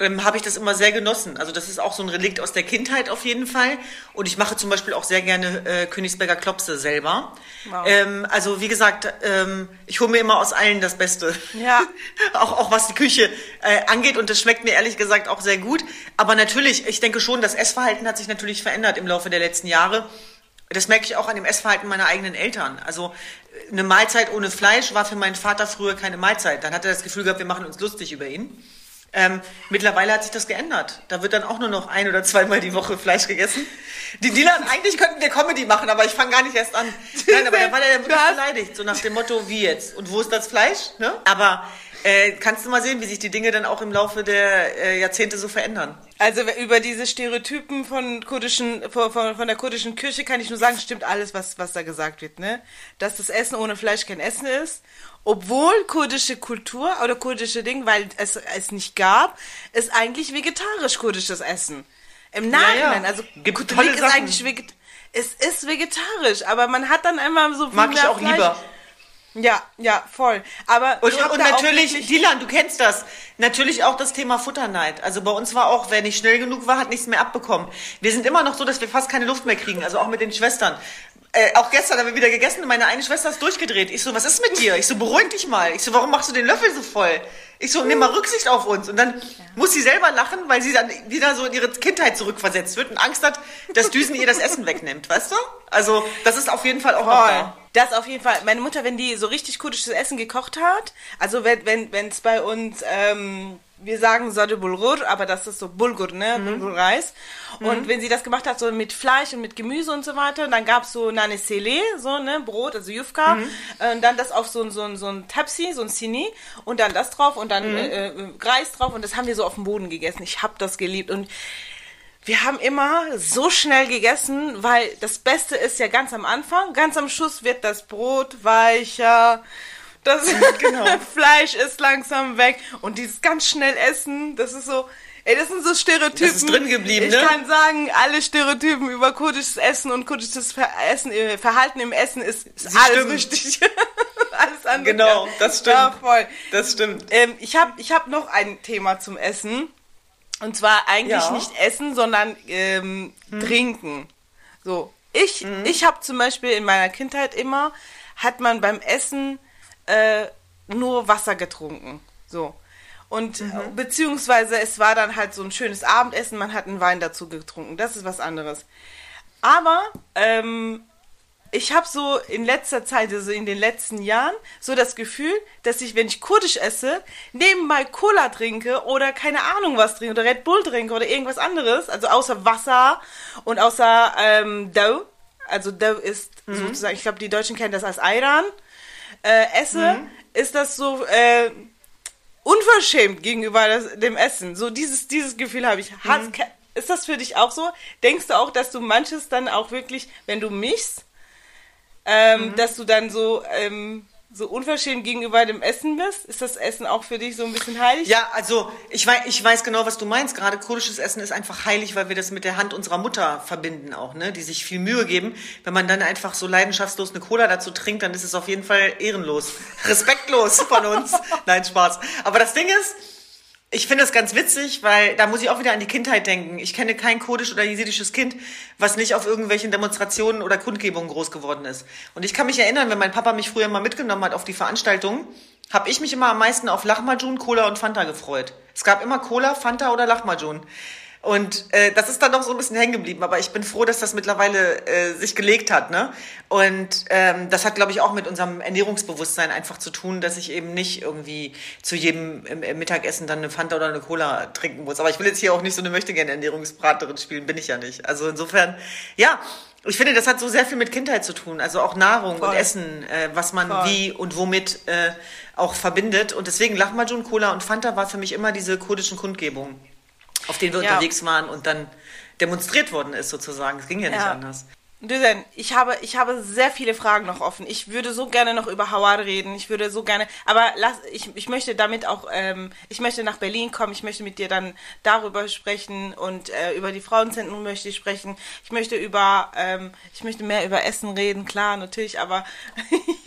ähm, habe ich das immer sehr genossen. Also das ist auch so ein Relikt aus der Kindheit auf jeden Fall. Und ich mache zum Beispiel auch sehr gerne äh, Königsberger Klopse selber. Wow. Ähm, also wie gesagt, ähm, ich hole mir immer aus allen das Beste. Ja. auch, auch was die Küche äh, angeht. Und das schmeckt mir ehrlich gesagt auch sehr gut. Aber natürlich, ich denke schon, das Essverhalten hat sich natürlich verändert im Laufe der letzten Jahre. Das merke ich auch an dem Essverhalten meiner eigenen Eltern. Also eine Mahlzeit ohne Fleisch war für meinen Vater früher keine Mahlzeit. Dann hat er das Gefühl gehabt, wir machen uns lustig über ihn. Ähm, mittlerweile hat sich das geändert. Da wird dann auch nur noch ein oder zweimal die Woche Fleisch gegessen. Die Dylan, eigentlich könnten wir Comedy machen, aber ich fange gar nicht erst an. Nein, aber da war der wirklich beleidigt, so nach dem Motto, wie jetzt? Und wo ist das Fleisch? Ne? Aber äh, kannst du mal sehen, wie sich die Dinge dann auch im Laufe der äh, Jahrzehnte so verändern. Also über diese Stereotypen von kurdischen, von, von, der kurdischen Küche kann ich nur sagen, stimmt alles, was, was da gesagt wird, ne? Dass das Essen ohne Fleisch kein Essen ist obwohl kurdische Kultur oder kurdische Ding, weil es es nicht gab, ist eigentlich vegetarisch kurdisches Essen. Im Nachhinein, ja, ja. also Gibt tolle ist eigentlich es ist vegetarisch, aber man hat dann einmal so viel Mag ich auch Fleisch. lieber. Ja, ja, voll. Aber und, und natürlich, Dilan, du kennst das. Natürlich auch das Thema Futterneid. Also bei uns war auch, wer nicht schnell genug war, hat nichts mehr abbekommen. Wir sind immer noch so, dass wir fast keine Luft mehr kriegen. Also auch mit den Schwestern. Äh, auch gestern haben wir wieder gegessen und meine eine Schwester ist durchgedreht. Ich so, was ist mit dir? Ich so, beruhig dich mal. Ich so, warum machst du den Löffel so voll? Ich so, nimm mal Rücksicht auf uns. Und dann ja. muss sie selber lachen, weil sie dann wieder so in ihre Kindheit zurückversetzt wird und Angst hat, dass Düsen ihr das Essen wegnimmt, weißt du? Also, das ist auf jeden Fall auch noch da. Das auf jeden Fall. Meine Mutter, wenn die so richtig kurdisches Essen gekocht hat, also wenn wenn wenn es bei uns ähm, wir sagen Sade Bulgur, aber das ist so Bulgur, ne? Mhm. Bulgur-Reis. Und mhm. wenn sie das gemacht hat, so mit Fleisch und mit Gemüse und so weiter, dann gab's so Nane Sele, so, ne? Brot, also Yufka. Mhm. Und dann das auf so, so, so ein Tapsi, so ein Sini. Und dann das drauf und dann mhm. äh, äh, Reis drauf. Und das haben wir so auf dem Boden gegessen. Ich hab das geliebt. Und wir haben immer so schnell gegessen, weil das Beste ist ja ganz am Anfang. Ganz am Schluss wird das Brot weicher das genau. Fleisch ist langsam weg und dieses ganz schnell essen, das ist so, ey, das sind so Stereotypen. Das ist drin geblieben, ich ne? Ich kann sagen, alle Stereotypen über kurdisches Essen und kurdisches Essen, äh, Verhalten im Essen ist, ist alles stimmt. richtig. alles andere. Genau, das stimmt. Ja, voll. Das stimmt. Ähm, ich habe ich hab noch ein Thema zum Essen. Und zwar eigentlich ja. nicht Essen, sondern ähm, hm. Trinken. So, ich, mhm. ich habe zum Beispiel in meiner Kindheit immer, hat man beim Essen äh, nur Wasser getrunken. So. Und mhm. beziehungsweise es war dann halt so ein schönes Abendessen, man hat einen Wein dazu getrunken. Das ist was anderes. Aber ähm, ich habe so in letzter Zeit, also in den letzten Jahren, so das Gefühl, dass ich, wenn ich kurdisch esse, nebenbei Cola trinke oder keine Ahnung was trinke oder Red Bull trinke oder irgendwas anderes, also außer Wasser und außer ähm, Dough. Also Dough ist mhm. sozusagen, ich glaube, die Deutschen kennen das als Ayran äh, esse, mhm. ist das so äh, unverschämt gegenüber das, dem Essen. So dieses, dieses Gefühl habe ich. Mhm. ist das für dich auch so? Denkst du auch, dass du manches dann auch wirklich, wenn du mischst, ähm, mhm. dass du dann so ähm, so unverschämt gegenüber dem Essen bist? Ist das Essen auch für dich so ein bisschen heilig? Ja, also ich weiß, ich weiß genau, was du meinst. Gerade kurdisches Essen ist einfach heilig, weil wir das mit der Hand unserer Mutter verbinden auch, ne? Die sich viel Mühe geben. Wenn man dann einfach so leidenschaftslos eine Cola dazu trinkt, dann ist es auf jeden Fall ehrenlos. Respektlos von uns. Nein, Spaß. Aber das Ding ist, ich finde das ganz witzig, weil da muss ich auch wieder an die Kindheit denken. Ich kenne kein kurdisch oder jesidisches Kind, was nicht auf irgendwelchen Demonstrationen oder Kundgebungen groß geworden ist. Und ich kann mich erinnern, wenn mein Papa mich früher mal mitgenommen hat auf die Veranstaltungen, habe ich mich immer am meisten auf Lachmajun, Cola und Fanta gefreut. Es gab immer Cola, Fanta oder Lachmajun. Und äh, das ist dann noch so ein bisschen hängen geblieben, aber ich bin froh, dass das mittlerweile äh, sich gelegt hat. Ne? Und ähm, das hat, glaube ich, auch mit unserem Ernährungsbewusstsein einfach zu tun, dass ich eben nicht irgendwie zu jedem im, im Mittagessen dann eine Fanta oder eine Cola trinken muss. Aber ich will jetzt hier auch nicht so eine möchte gerne Ernährungsbraterin spielen, bin ich ja nicht. Also insofern, ja, ich finde, das hat so sehr viel mit Kindheit zu tun, also auch Nahrung Voll. und Essen, äh, was man Voll. wie und womit äh, auch verbindet. Und deswegen Lahmacun, Cola und Fanta war für mich immer diese kurdischen Kundgebungen auf denen wir ja. unterwegs waren und dann demonstriert worden ist sozusagen. Es ging ja, ja. nicht anders. Düsen, ich habe, ich habe sehr viele Fragen noch offen. Ich würde so gerne noch über Hawar reden. Ich würde so gerne, aber lass, ich, ich möchte damit auch, ähm, ich möchte nach Berlin kommen. Ich möchte mit dir dann darüber sprechen und äh, über die Frauenzentren möchte ich sprechen. Ich möchte über, ähm, ich möchte mehr über Essen reden, klar, natürlich, aber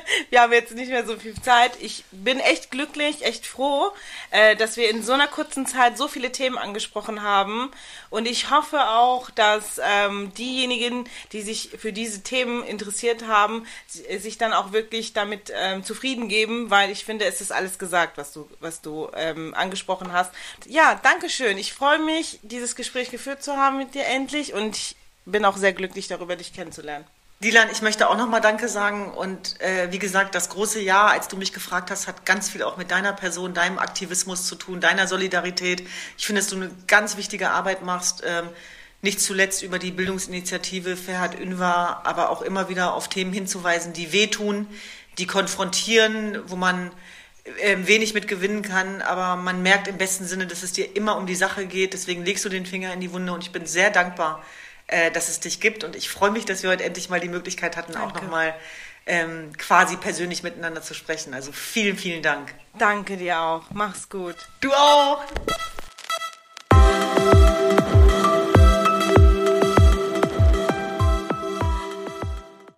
wir haben jetzt nicht mehr so viel Zeit. Ich bin echt glücklich, echt froh, äh, dass wir in so einer kurzen Zeit so viele Themen angesprochen haben. Und ich hoffe auch, dass ähm, diejenigen, die sich für diese Themen interessiert haben, sich dann auch wirklich damit ähm, zufrieden geben, weil ich finde, es ist alles gesagt, was du, was du ähm, angesprochen hast. Ja, danke schön. Ich freue mich, dieses Gespräch geführt zu haben mit dir endlich und ich bin auch sehr glücklich darüber, dich kennenzulernen. Dilan, ich möchte auch nochmal Danke sagen. Und äh, wie gesagt, das große Jahr, als du mich gefragt hast, hat ganz viel auch mit deiner Person, deinem Aktivismus zu tun, deiner Solidarität. Ich finde, dass du eine ganz wichtige Arbeit machst. Ähm, nicht zuletzt über die Bildungsinitiative Ferhat Ünvar, aber auch immer wieder auf Themen hinzuweisen, die wehtun, die konfrontieren, wo man äh, wenig mit gewinnen kann, aber man merkt im besten Sinne, dass es dir immer um die Sache geht. Deswegen legst du den Finger in die Wunde und ich bin sehr dankbar, äh, dass es dich gibt. Und ich freue mich, dass wir heute endlich mal die Möglichkeit hatten, Danke. auch nochmal ähm, quasi persönlich miteinander zu sprechen. Also vielen, vielen Dank. Danke dir auch. Mach's gut. Du auch.